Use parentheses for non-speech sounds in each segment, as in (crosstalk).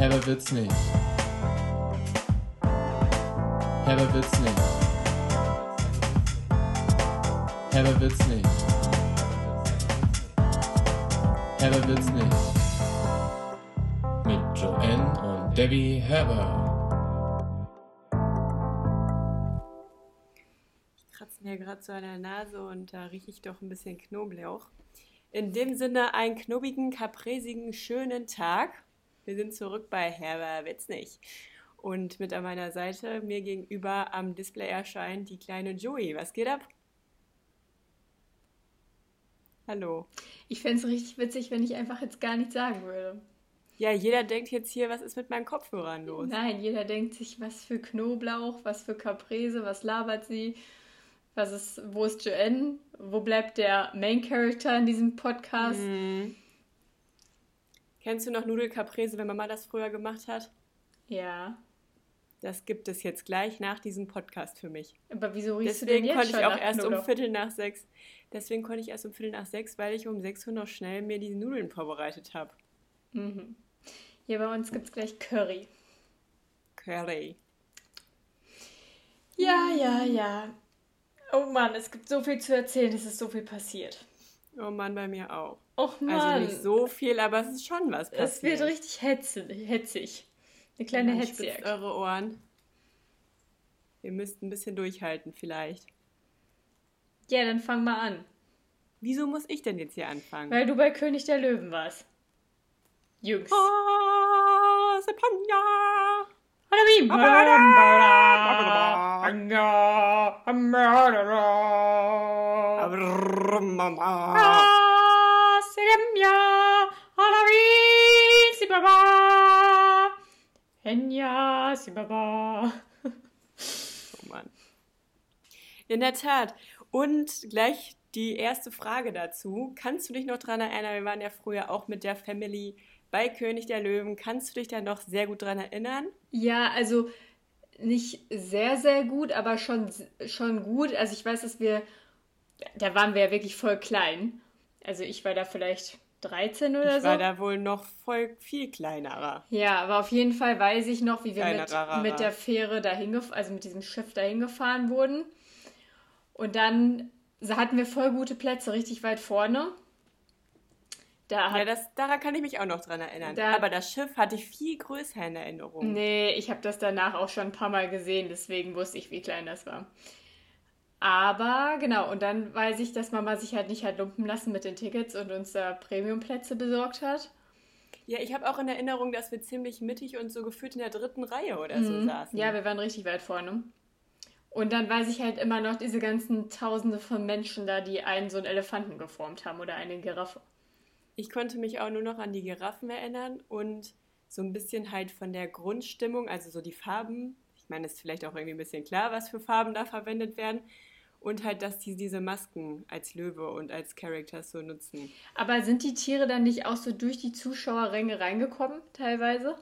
Herber wird's nicht. Herber wird's nicht. Herber wird's nicht. Herber wird's nicht. Mit Joanne und Debbie Herber. Ich kratze mir gerade so an der Nase und da rieche ich doch ein bisschen Knoblauch. In dem Sinne einen knobigen, kapresigen, schönen Tag. Wir sind zurück bei Herber Witz nicht. Und mit an meiner Seite, mir gegenüber am Display erscheint die kleine Joey. Was geht ab? Hallo. Ich fände es richtig witzig, wenn ich einfach jetzt gar nichts sagen würde. Ja, jeder denkt jetzt hier, was ist mit meinen Kopfhörern los? Nein, jeder denkt sich, was für Knoblauch, was für Caprese, was labert sie, was ist, wo ist Joanne, wo bleibt der Main Character in diesem Podcast? Mhm. Kennst du noch Nudelcaprese, wenn Mama das früher gemacht hat? Ja. Das gibt es jetzt gleich nach diesem Podcast für mich. Aber wieso riechst Deswegen du denn jetzt konnte ich auch erst um Knoblauch? Viertel nach sechs. Deswegen konnte ich erst um Viertel nach sechs, weil ich um sechs Uhr noch schnell mir die Nudeln vorbereitet habe. Mhm. Hier bei uns gibt es gleich Curry. Curry. Ja, ja, ja. Oh Mann, es gibt so viel zu erzählen, es ist so viel passiert. Oh Mann, bei mir auch. Och Mann. Also nicht so viel, aber es ist schon was passiert. Es wird richtig hetzig. hetzig. Eine kleine Hetzjagd. spitzt eure Ohren. Ihr müsst ein bisschen durchhalten vielleicht. Ja, dann fang mal an. Wieso muss ich denn jetzt hier anfangen? Weil du bei König der Löwen warst. Jungs. Oh, Sepanja! Oh Oh Mann. In der Tat. Und gleich die erste Frage dazu. Kannst du dich noch daran erinnern, wir waren ja früher auch mit der Family bei König der Löwen. Kannst du dich da noch sehr gut dran erinnern? Ja, also nicht sehr, sehr gut, aber schon, schon gut. Also ich weiß, dass wir, da waren wir ja wirklich voll klein. Also ich war da vielleicht 13 oder ich so. war da wohl noch voll viel kleinerer. Ja, aber auf jeden Fall weiß ich noch, wie wir mit, mit der Fähre dahin, also mit diesem Schiff dahin gefahren wurden. Und dann hatten wir voll gute Plätze, richtig weit vorne. Da hat, Ja, das, daran kann ich mich auch noch dran erinnern. Da- Aber das Schiff hatte ich viel größer in Erinnerung. Nee, ich habe das danach auch schon ein paar Mal gesehen, deswegen wusste ich, wie klein das war. Aber genau, und dann weiß ich, dass Mama sich halt nicht hat lumpen lassen mit den Tickets und uns da Premiumplätze besorgt hat. Ja, ich habe auch in Erinnerung, dass wir ziemlich mittig und so gefühlt in der dritten Reihe oder so saßen. Mhm. Ja, wir waren richtig weit vorne. Und dann weiß ich halt immer noch diese ganzen Tausende von Menschen da, die einen so einen Elefanten geformt haben oder eine Giraffe. Ich konnte mich auch nur noch an die Giraffen erinnern und so ein bisschen halt von der Grundstimmung, also so die Farben. Ich meine, es ist vielleicht auch irgendwie ein bisschen klar, was für Farben da verwendet werden. Und halt, dass die diese Masken als Löwe und als Characters so nutzen. Aber sind die Tiere dann nicht auch so durch die Zuschauerränge reingekommen, teilweise?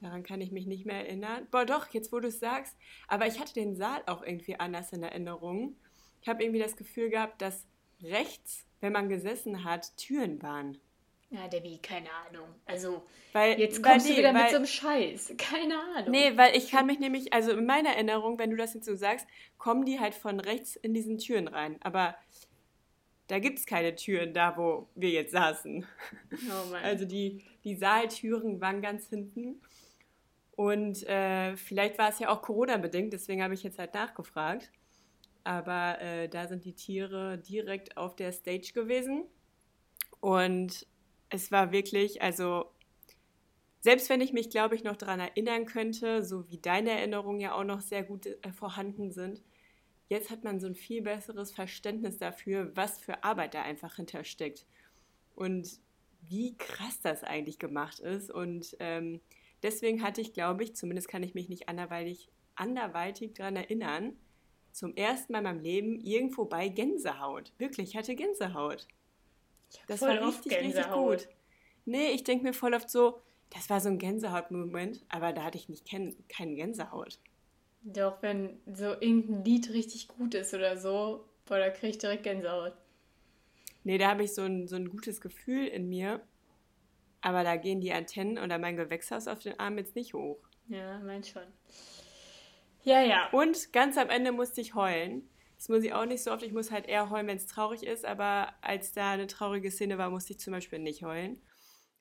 Daran kann ich mich nicht mehr erinnern. Boah, doch, jetzt wo du es sagst. Aber ich hatte den Saal auch irgendwie anders in Erinnerung. Ich habe irgendwie das Gefühl gehabt, dass rechts, wenn man gesessen hat, Türen waren. Ja, Debbie, keine Ahnung. Also, Weil, jetzt weil, kommst du nee, wieder mit weil, so einem Scheiß. (laughs) Keine Ahnung. Nee, weil ich kann mich nämlich, also in meiner Erinnerung, wenn du das jetzt so sagst, kommen die halt von rechts in diesen Türen rein. Aber da gibt es keine Türen da, wo wir jetzt saßen. Oh Mann. (laughs) Also die, die Saaltüren waren ganz hinten. Und äh, vielleicht war es ja auch Corona-bedingt, deswegen habe ich jetzt halt nachgefragt. Aber äh, da sind die Tiere direkt auf der Stage gewesen. Und es war wirklich, also selbst wenn ich mich, glaube ich, noch daran erinnern könnte, so wie deine Erinnerungen ja auch noch sehr gut äh, vorhanden sind, jetzt hat man so ein viel besseres Verständnis dafür, was für Arbeit da einfach hintersteckt. Und wie krass das eigentlich gemacht ist. Und ähm, deswegen hatte ich, glaube ich, zumindest kann ich mich nicht anderweitig, anderweitig daran erinnern, zum ersten Mal in meinem Leben irgendwo bei Gänsehaut. Wirklich, ich hatte Gänsehaut. Das voll war oft richtig, richtig Gänsehaut. gut. Nee, ich denke mir voll oft so, das war so ein Gänsehaut-Moment, aber da hatte ich nicht kein, keinen Gänsehaut. Doch, wenn so irgendein Lied richtig gut ist oder so, boah, da krieg ich direkt Gänsehaut. Nee, da habe ich so ein, so ein gutes Gefühl in mir. Aber da gehen die Antennen oder mein Gewächshaus auf den Arm jetzt nicht hoch. Ja, mein schon. Ja, ja. Und ganz am Ende musste ich heulen. Das muss ich auch nicht so oft. Ich muss halt eher heulen, wenn es traurig ist. Aber als da eine traurige Szene war, musste ich zum Beispiel nicht heulen.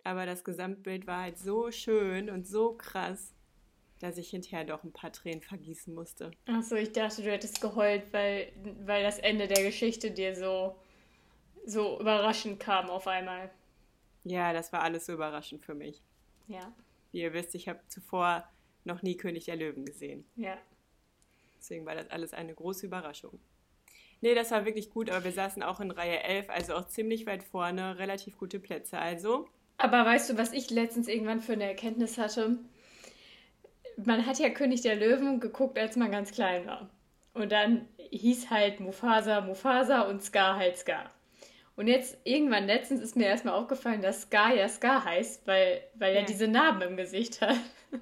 Aber das Gesamtbild war halt so schön und so krass, dass ich hinterher doch ein paar Tränen vergießen musste. Achso, ich dachte, du hättest geheult, weil, weil das Ende der Geschichte dir so, so überraschend kam auf einmal. Ja, das war alles so überraschend für mich. Ja. Wie ihr wisst, ich habe zuvor noch nie König der Löwen gesehen. Ja. Deswegen war das alles eine große Überraschung. Nee, das war wirklich gut, aber wir saßen auch in Reihe 11, also auch ziemlich weit vorne, relativ gute Plätze. Also, Aber weißt du, was ich letztens irgendwann für eine Erkenntnis hatte? Man hat ja König der Löwen geguckt, als man ganz klein war. Und dann hieß halt Mufasa Mufasa und Scar halt Scar. Und jetzt, irgendwann letztens ist mir erstmal aufgefallen, dass Scar ja Scar heißt, weil, weil er Ja. diese Narben im Gesicht hat.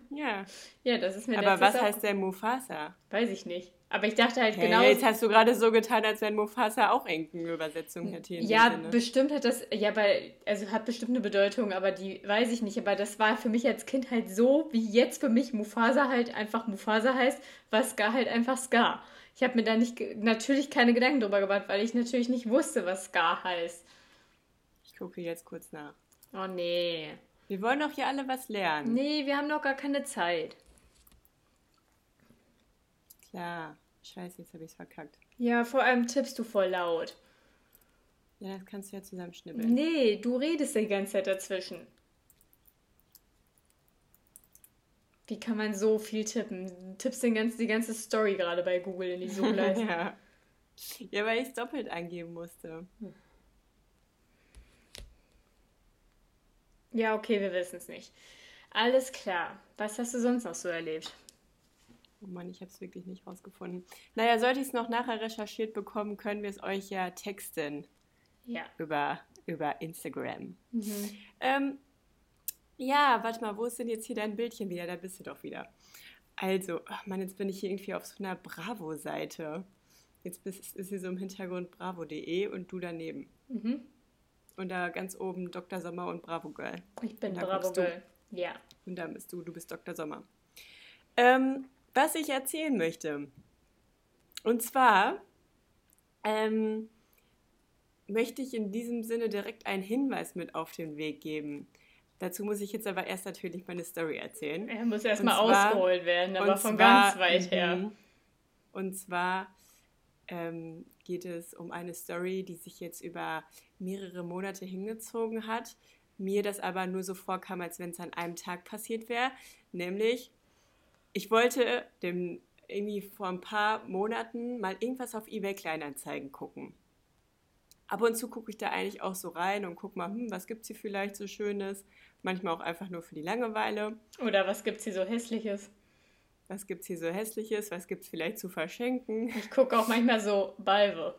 ja. (laughs) Ja, das ist mir Aber was heißt denn Mufasa? Weiß ich nicht. Aber ich dachte halt Hey, genau. Jetzt hast du gerade so getan, als wenn Mufasa auch irgendeine Übersetzung hätte. Ja, Sinne. bestimmt hat das, ja, weil, also hat bestimmt eine Bedeutung, aber die weiß ich nicht. Aber das war für mich als Kind halt so, wie jetzt für mich Mufasa halt einfach Mufasa heißt, war Scar halt einfach Scar. Ich habe mir da nicht, natürlich keine Gedanken drüber gemacht, weil ich natürlich nicht wusste, was Scar heißt. Ich gucke jetzt kurz nach. Oh nee. Wir wollen doch hier alle was lernen. Nee, wir haben doch gar keine Zeit. Klar. Scheiße, jetzt habe ich es verkackt. Ja, vor allem tippst du voll laut. Ja, das kannst du ja zusammenschnibbeln. Nee, du redest die ganze Zeit dazwischen. Wie kann man so viel tippen? Du tippst den ganzen, die ganze Story gerade bei Google in die (laughs) Suchleiste. ja. ja, weil ich es doppelt eingeben musste. ja, okay, wir wissen es nicht. Alles klar. Was hast du sonst noch so erlebt? Oh Mann, ich habe es wirklich nicht rausgefunden. Naja, sollte ich es noch nachher recherchiert bekommen, können wir es euch ja texten Ja. über, über Instagram. Mhm. Ähm, ja, warte mal, wo ist denn jetzt hier dein Bildchen wieder? Da bist du doch wieder. Also, ach Mann, jetzt bin ich hier irgendwie auf so einer Bravo-Seite. Jetzt bist, ist hier so im Hintergrund bravo.de und du daneben. Mhm. Und da ganz oben Dr. Sommer und Bravo Girl. Ich bin Bravo. Girl. Ja. Und da bist du, du bist Dr. Sommer. Ähm, was ich erzählen möchte. Und zwar ähm, möchte ich in diesem Sinne direkt einen Hinweis mit auf den Weg geben. Dazu muss ich jetzt aber erst natürlich meine Story erzählen. Er muss erstmal ausgeholt werden, aber von zwar- ganz weit her. Mhm. Und zwar ähm, geht es um eine Story, die sich jetzt über mehrere Monate hingezogen hat. Mir das aber nur so vorkam, als wenn es an einem Tag passiert wäre. Nämlich, ich wollte dem irgendwie vor ein paar Monaten mal irgendwas auf eBay Kleinanzeigen gucken. Ab und zu gucke ich da eigentlich auch so rein und gucke mal, hm, was gibt es hier vielleicht so Schönes. Manchmal auch einfach nur für die Langeweile. Oder was gibt's hier so Hässliches? Was gibt es hier so Hässliches? Was gibt es vielleicht zu verschenken? Ich gucke auch manchmal so Balve.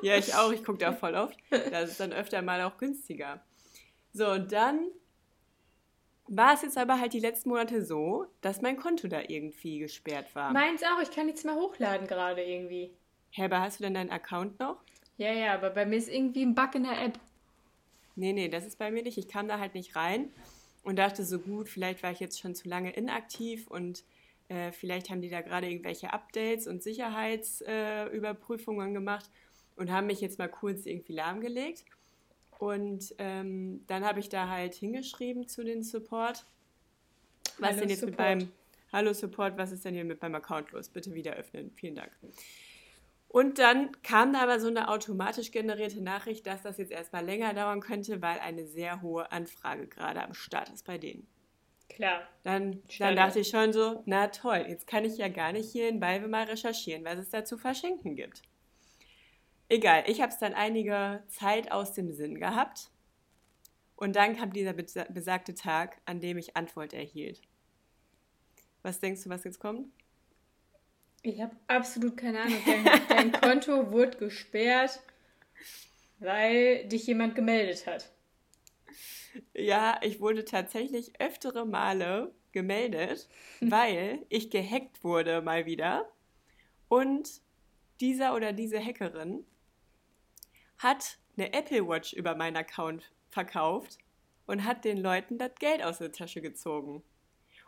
Ja, ich auch. Ich gucke da (laughs) voll oft. Das ist dann öfter mal auch günstiger. So, und dann war es jetzt aber halt die letzten Monate so, dass mein Konto da irgendwie gesperrt war. Meins auch, ich kann nichts mehr hochladen gerade irgendwie. Hä, aber hast du denn deinen Account noch? Ja, ja, aber bei mir ist irgendwie ein Bug in der App. Nee, nee, das ist bei mir nicht. Ich kam da halt nicht rein und dachte so gut, vielleicht war ich jetzt schon zu lange inaktiv und äh, vielleicht haben die da gerade irgendwelche Updates und Sicherheitsüberprüfungen äh, gemacht und haben mich jetzt mal kurz irgendwie lahmgelegt. Und ähm, dann habe ich da halt hingeschrieben zu den Support. Was Hallo denn jetzt mit Support. meinem Hallo Support, was ist denn hier mit meinem Account los? Bitte wieder öffnen. Vielen Dank. Und dann kam da aber so eine automatisch generierte Nachricht, dass das jetzt erstmal länger dauern könnte, weil eine sehr hohe Anfrage gerade am Start ist bei denen. Klar. Dann, dann dachte ich schon so, na toll, jetzt kann ich ja gar nicht hier in Balve mal recherchieren, was es da zu verschenken gibt. Egal, ich habe es dann einige Zeit aus dem Sinn gehabt. Und dann kam dieser besa- besagte Tag, an dem ich Antwort erhielt. Was denkst du, was jetzt kommt? Ich habe absolut keine Ahnung. Dein, dein (laughs) Konto wurde gesperrt, weil dich jemand gemeldet hat. Ja, ich wurde tatsächlich öftere Male gemeldet, (laughs) weil ich gehackt wurde mal wieder. Und dieser oder diese Hackerin hat eine Apple Watch über meinen Account verkauft. und hat den Leuten das Geld aus der Tasche gezogen.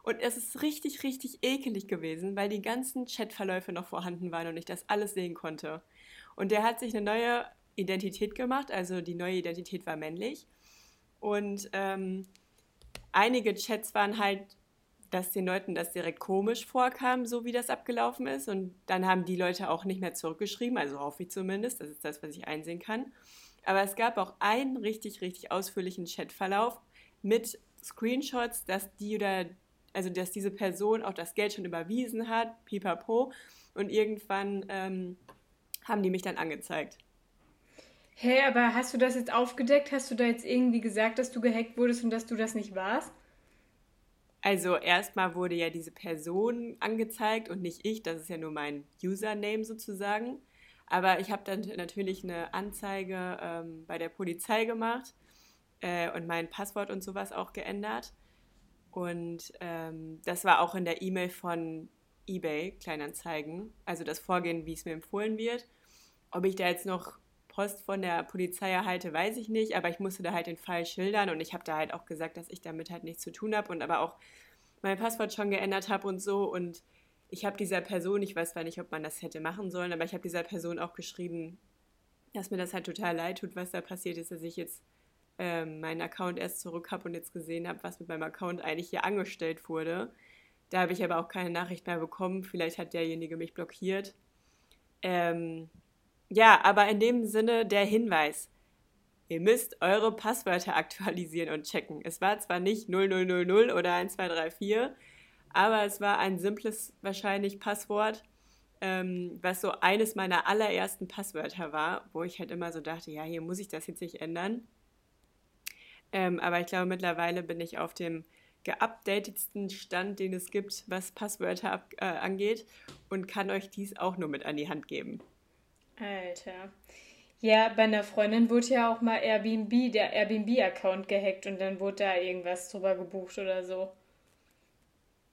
Und es ist richtig, richtig ekelig gewesen, weil die ganzen Chatverläufe noch vorhanden waren und ich das alles sehen konnte. Und der hat sich eine neue Identität gemacht, also die neue Identität war männlich. Und ähm, einige Chats waren halt, dass den Leuten das direkt komisch vorkam, so wie das abgelaufen ist. Und dann haben die Leute auch nicht mehr zurückgeschrieben, also hoffe ich zumindest, das ist das, was ich einsehen kann. Aber es gab auch einen richtig, richtig ausführlichen Chatverlauf mit Screenshots, dass die oder also dass diese Person auch das Geld schon überwiesen hat, pipapo. Und irgendwann ähm, haben die mich dann angezeigt. Hä, hey, aber hast du das jetzt aufgedeckt? Hast du da jetzt irgendwie gesagt, dass du gehackt wurdest und dass du das nicht warst? Also erstmal wurde ja diese Person angezeigt und nicht ich, das ist ja nur mein Username sozusagen. Aber ich habe dann natürlich eine Anzeige ähm, bei der Polizei gemacht äh, und mein Passwort und sowas auch geändert. Und ähm, das war auch in der E-Mail von eBay Kleinanzeigen, also das Vorgehen, wie es mir empfohlen wird. Ob ich da jetzt noch Post von der Polizei erhalte, weiß ich nicht, aber ich musste da halt den Fall schildern und ich habe da halt auch gesagt, dass ich damit halt nichts zu tun habe und aber auch mein Passwort schon geändert habe und so und ich habe dieser Person, ich weiß zwar nicht, ob man das hätte machen sollen, aber ich habe dieser Person auch geschrieben, dass mir das halt total leid tut, was da passiert ist, dass ich jetzt ähm, meinen Account erst zurück habe und jetzt gesehen habe, was mit meinem Account eigentlich hier angestellt wurde. Da habe ich aber auch keine Nachricht mehr bekommen. Vielleicht hat derjenige mich blockiert. Ähm, ja, aber in dem Sinne der Hinweis. Ihr müsst eure Passwörter aktualisieren und checken. Es war zwar nicht 0000 oder 1234, aber es war ein simples wahrscheinlich Passwort, ähm, was so eines meiner allerersten Passwörter war, wo ich halt immer so dachte, ja, hier muss ich das jetzt nicht ändern. Ähm, aber ich glaube, mittlerweile bin ich auf dem geupdatetsten Stand, den es gibt, was Passwörter äh, angeht und kann euch dies auch nur mit an die Hand geben. Alter. Ja, bei einer Freundin wurde ja auch mal Airbnb, der Airbnb-Account gehackt und dann wurde da irgendwas drüber gebucht oder so.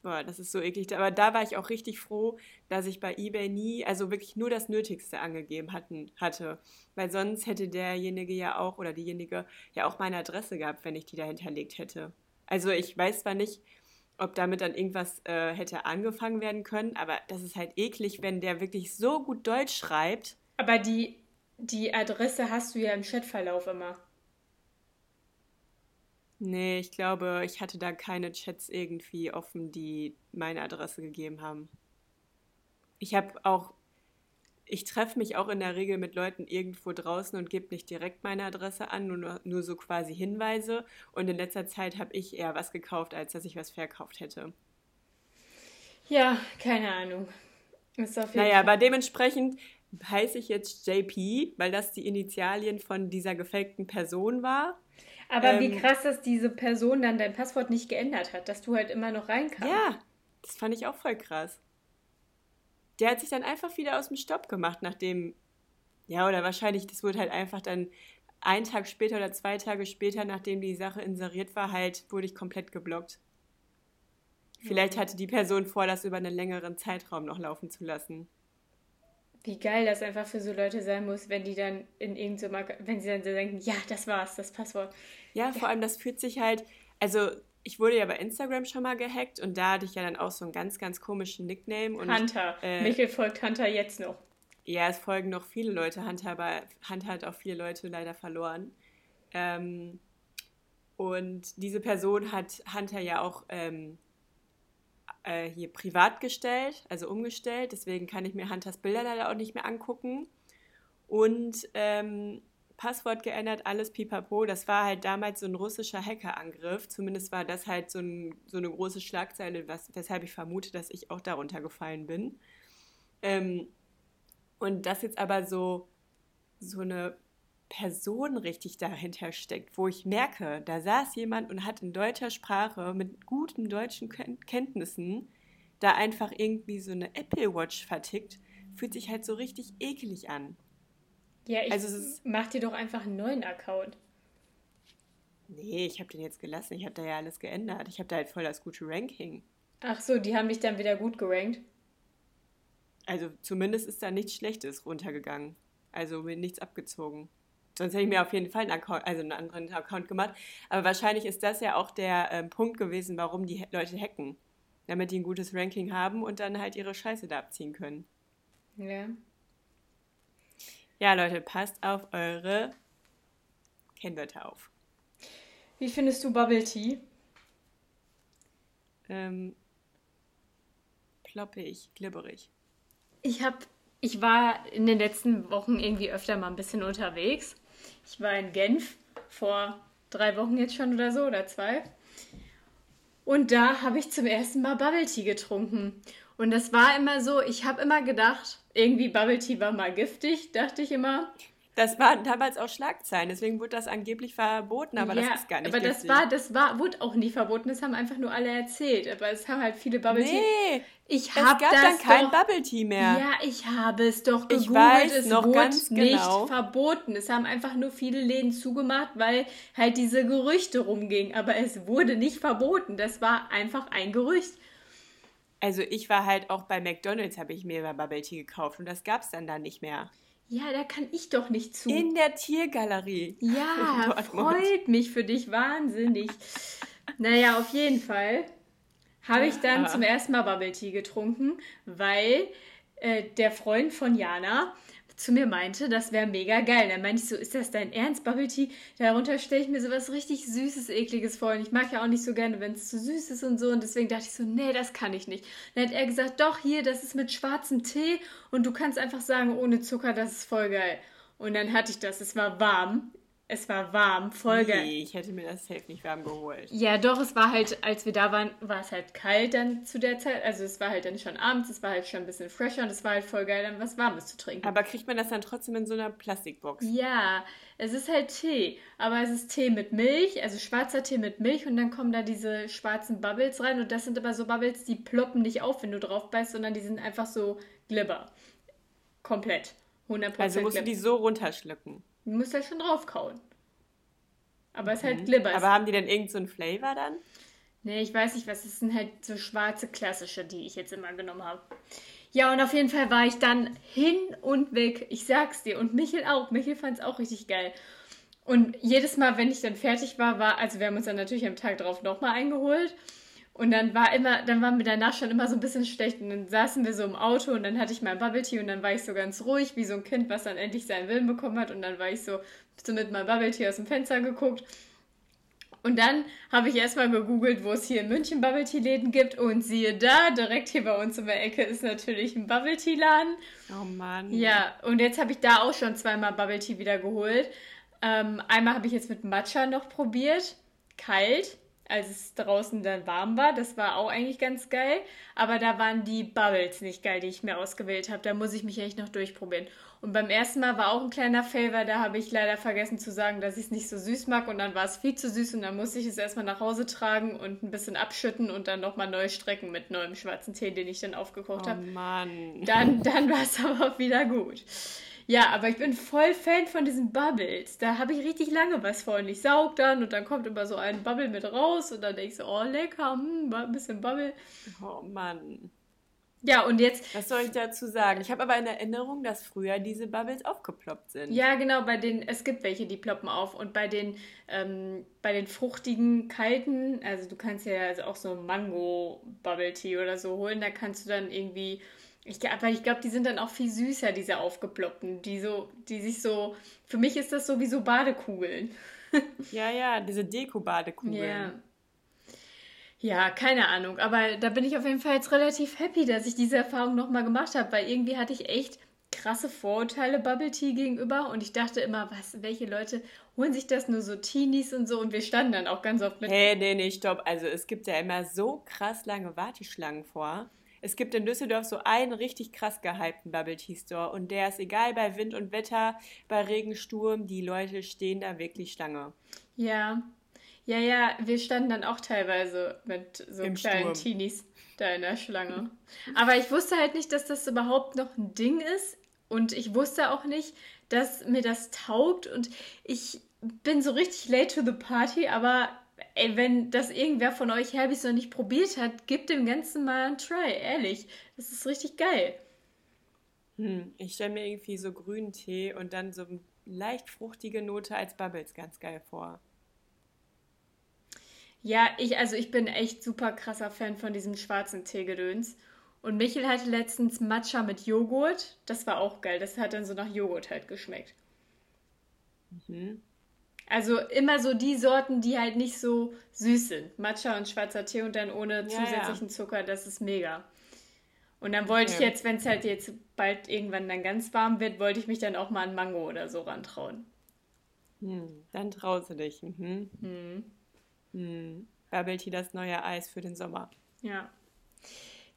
Boah, das ist so eklig. Aber da war ich auch richtig froh, dass ich bei eBay nie, also wirklich nur das Nötigste angegeben hatten, hatte. Weil sonst hätte derjenige ja auch oder diejenige ja auch meine Adresse gehabt, wenn ich die da hinterlegt hätte. Also ich weiß zwar nicht, ob damit dann irgendwas äh, hätte angefangen werden können, aber das ist halt eklig, wenn der wirklich so gut Deutsch schreibt. Aber die, die Adresse hast du ja im Chatverlauf immer. Nee, ich glaube, ich hatte da keine Chats irgendwie offen, die meine Adresse gegeben haben. Ich habe auch, ich treffe mich auch in der Regel mit Leuten irgendwo draußen und gebe nicht direkt meine Adresse an, nur, nur so quasi Hinweise. Und in letzter Zeit habe ich eher was gekauft, als dass ich was verkauft hätte. Ja, keine Ahnung. Ist auf jeden naja, Fall. aber dementsprechend heiße ich jetzt JP, weil das die Initialien von dieser gefakten Person war. Aber ähm, wie krass, dass diese Person dann dein Passwort nicht geändert hat, dass du halt immer noch reinkamst. Ja, das fand ich auch voll krass. Der hat sich dann einfach wieder aus dem Stopp gemacht, nachdem, ja, oder wahrscheinlich, das wurde halt einfach dann einen Tag später oder zwei Tage später, nachdem die Sache inseriert war, halt, wurde ich komplett geblockt. Vielleicht hatte die Person vor, das über einen längeren Zeitraum noch laufen zu lassen. Wie geil das einfach für so Leute sein muss, wenn die dann in irgendeinem, wenn sie dann so denken, ja, das war's, das Passwort. Ja, vor allem, das fühlt sich halt, also ich wurde ja bei Instagram schon mal gehackt und da hatte ich ja dann auch so einen ganz, ganz komischen Nickname. Und, Hunter. Äh, Michael folgt Hunter jetzt noch. Ja, es folgen noch viele Leute Hunter, aber Hunter hat auch viele Leute leider verloren. Ähm, und diese Person hat Hunter ja auch ähm, äh, hier privat gestellt, also umgestellt. Deswegen kann ich mir Hunters Bilder leider auch nicht mehr angucken. Und ähm, Passwort geändert, alles pipapo. Das war halt damals so ein russischer Hackerangriff. Zumindest war das halt so, ein, so eine große Schlagzeile, was, weshalb ich vermute, dass ich auch darunter gefallen bin. Ähm, und das jetzt aber so, so eine Person richtig dahinter steckt, wo ich merke, da saß jemand und hat in deutscher Sprache mit guten deutschen Kenntnissen da einfach irgendwie so eine Apple Watch vertickt, fühlt sich halt so richtig eklig an. Ja, ich also mach dir doch einfach einen neuen Account. Nee, ich habe den jetzt gelassen. Ich habe da ja alles geändert. Ich habe da halt voll das gute Ranking. Ach so, die haben dich dann wieder gut gerankt? Also zumindest ist da nichts Schlechtes runtergegangen. Also mir nichts abgezogen. Sonst hätte ich mir auf jeden Fall einen, Account, also einen anderen Account gemacht. Aber wahrscheinlich ist das ja auch der ähm, Punkt gewesen, warum die Leute hacken. Damit die ein gutes Ranking haben und dann halt ihre Scheiße da abziehen können. Ja. Ja, Leute, passt auf eure Kennwörter auf. Wie findest du Bubble Tea? Ähm, ploppig, glibberig. Ich habe, ich war in den letzten Wochen irgendwie öfter mal ein bisschen unterwegs. Ich war in Genf vor drei Wochen jetzt schon oder so oder zwei. Und da habe ich zum ersten Mal Bubble Tea getrunken. Und das war immer so, ich habe immer gedacht, irgendwie Bubble Tea war mal giftig, dachte ich immer. Das war damals auch Schlagzeilen, deswegen wurde das angeblich verboten, aber ja, das ist gar nicht Aber das giftig. war, das war, wurde auch nie verboten, das haben einfach nur alle erzählt. Aber es haben halt viele Bubble Tea. Nee, Ich habe gab das dann kein doch, Bubble Tea mehr. Ja, ich habe es doch Ich gegoogelt. weiß es noch wurde ganz nicht genau. verboten. Es haben einfach nur viele Läden zugemacht, weil halt diese Gerüchte rumgingen. Aber es wurde nicht verboten. Das war einfach ein Gerücht. Also ich war halt auch bei McDonalds, habe ich mir Bubble Tea gekauft und das gab es dann da nicht mehr. Ja, da kann ich doch nicht zu. In der Tiergalerie. ja, (laughs) freut mich für dich wahnsinnig. naja, auf jeden Fall habe ich dann Ja. zum ersten Mal Bubble Tea getrunken, weil äh, der Freund von Jana zu mir meinte, das wäre mega geil. Dann meinte ich so, ist das dein Ernst, Bubble Tea? Darunter stelle ich mir sowas richtig Süßes, Ekliges vor. Und ich mag ja auch nicht so gerne, wenn es zu süß ist und so. Und deswegen dachte ich so, nee, das kann ich nicht. Dann hat er gesagt, doch, hier, das ist mit schwarzem Tee. Und du kannst einfach sagen, ohne Zucker, das ist voll geil. Und dann hatte ich das. Es war warm. Es war warm, voll geil. Nee, ich hätte mir das safe nicht warm geholt. Ja, doch, es war halt, als wir da waren, war es halt kalt dann zu der Zeit. Also es war halt dann schon abends, es war halt schon ein bisschen fresher und es war halt voll geil, dann was Warmes zu trinken. Aber kriegt man das dann trotzdem in so einer Plastikbox? ja, es ist halt Tee, aber es ist Tee mit Milch, also schwarzer Tee mit Milch und dann kommen da diese schwarzen Bubbles rein und das sind aber so Bubbles, die ploppen nicht auf, wenn du drauf beißt, sondern die sind einfach so glibber. Komplett. 100% Also musst du die so runterschlucken. Du musst halt schon draufkauen. Aber es ist halt glibber. Es Aber haben die denn irgend so einen Flavor dann? Nee, ich weiß nicht, was es sind halt so schwarze klassische, die ich jetzt immer genommen habe. Ja, und auf jeden Fall war ich dann hin und weg. Ich sag's dir. Und Michel auch. Michel fand's auch richtig geil. Und jedes Mal, wenn ich dann fertig war, war, also wir haben uns dann natürlich am Tag drauf nochmal eingeholt. Und dann war immer, dann war mir danach schon immer so ein bisschen schlecht. Und dann saßen wir so im Auto und dann hatte ich mein Bubble Tea und dann war ich so ganz ruhig, wie so ein Kind, was dann endlich seinen Willen bekommen hat. Und dann war ich so, so mit meinem Bubble Tea aus dem Fenster geguckt. Und dann habe ich erstmal gegoogelt, wo es hier in München Bubble Tea Läden gibt. Und siehe da, direkt hier bei uns in der Ecke ist natürlich ein Bubble Tea Laden. Oh Mann. Ja, und jetzt habe ich da auch schon zweimal Bubble Tea wieder geholt. Ähm, einmal habe ich jetzt mit Matcha noch probiert. Kalt, als es draußen dann warm war. Das war auch eigentlich ganz geil. Aber da waren die Bubbles nicht geil, die ich mir ausgewählt habe. Da muss ich mich echt noch durchprobieren. Und beim ersten Mal war auch ein kleiner Favor. Da habe ich leider vergessen zu sagen, dass ich es nicht so süß mag. Und dann war es viel zu süß. Und dann musste ich es erstmal nach Hause tragen und ein bisschen abschütten und dann nochmal neu strecken mit neuem schwarzen Tee, den ich dann aufgekocht Oh habe. Mann. Dann, dann war es (laughs) aber wieder gut. Ja, aber ich bin voll Fan von diesen Bubbles. Da habe ich richtig lange was von. Ich saug dann und dann kommt immer so ein Bubble mit raus und dann denke ich so, oh lecker, hm, ein bisschen Bubble. Oh Mann. Ja, und jetzt, Was soll ich dazu sagen? Ich habe aber in Erinnerung, dass früher diese Bubbles aufgeploppt sind. ja genau, bei den, es gibt welche, die ploppen auf und bei den, ähm, bei den fruchtigen, kalten, also du kannst ja also auch so Mango-Bubble-Tea oder so holen, da kannst du dann irgendwie, ich, aber ich glaube, die sind dann auch viel süßer, diese aufgeploppten, die so, die sich so, für mich ist das so wie so Badekugeln. (laughs) Ja, ja, diese Deko-Badekugeln. Ja. Ja, keine Ahnung. Aber da bin ich auf jeden Fall jetzt relativ happy, dass ich diese Erfahrung nochmal gemacht habe, weil irgendwie hatte ich echt krasse Vorurteile Bubble Tea gegenüber und ich dachte immer, was, welche Leute holen sich das nur so Teenies und so und wir standen dann auch ganz oft mit. Hey, nee, nee, stopp. Also es gibt ja immer so krass lange Warteschlangen vor. Es gibt in Düsseldorf so einen richtig krass gehypten Bubble Tea Store und der ist egal bei Wind und Wetter, bei Regensturm, die Leute stehen da wirklich Schlange. Ja. Ja, ja, wir standen dann auch teilweise mit so Im kleinen Sturm. Teenies da in der Schlange. Aber ich wusste halt nicht, dass das überhaupt noch ein Ding ist. Und ich wusste auch nicht, dass mir das taugt. Und ich bin so richtig late to the party, aber ey, wenn das irgendwer von euch Herbis noch nicht probiert hat, gebt dem Ganzen mal einen Try, ehrlich. Das ist richtig geil. Hm, ich stelle mir irgendwie so grünen Tee und dann so leicht fruchtige Note als Bubbles ganz geil vor. Ja, ich, also ich bin echt super krasser Fan von diesem schwarzen Teegedöns. Und Michel hatte letztens Matcha mit Joghurt. Das war auch geil. Das hat dann so nach Joghurt halt geschmeckt. Mhm. Also immer so die Sorten, die halt nicht so süß sind. Matcha und schwarzer Tee und dann ohne Ja, zusätzlichen ja. Zucker, das ist mega. Und dann wollte ich Okay. jetzt, wenn es halt jetzt bald irgendwann dann ganz warm wird, wollte ich mich dann auch mal an Mango oder so rantrauen. Hm, dann traust du dich. Mhm. Hm. Hm. Bubble Tea, das neue Eis für den Sommer. Ja.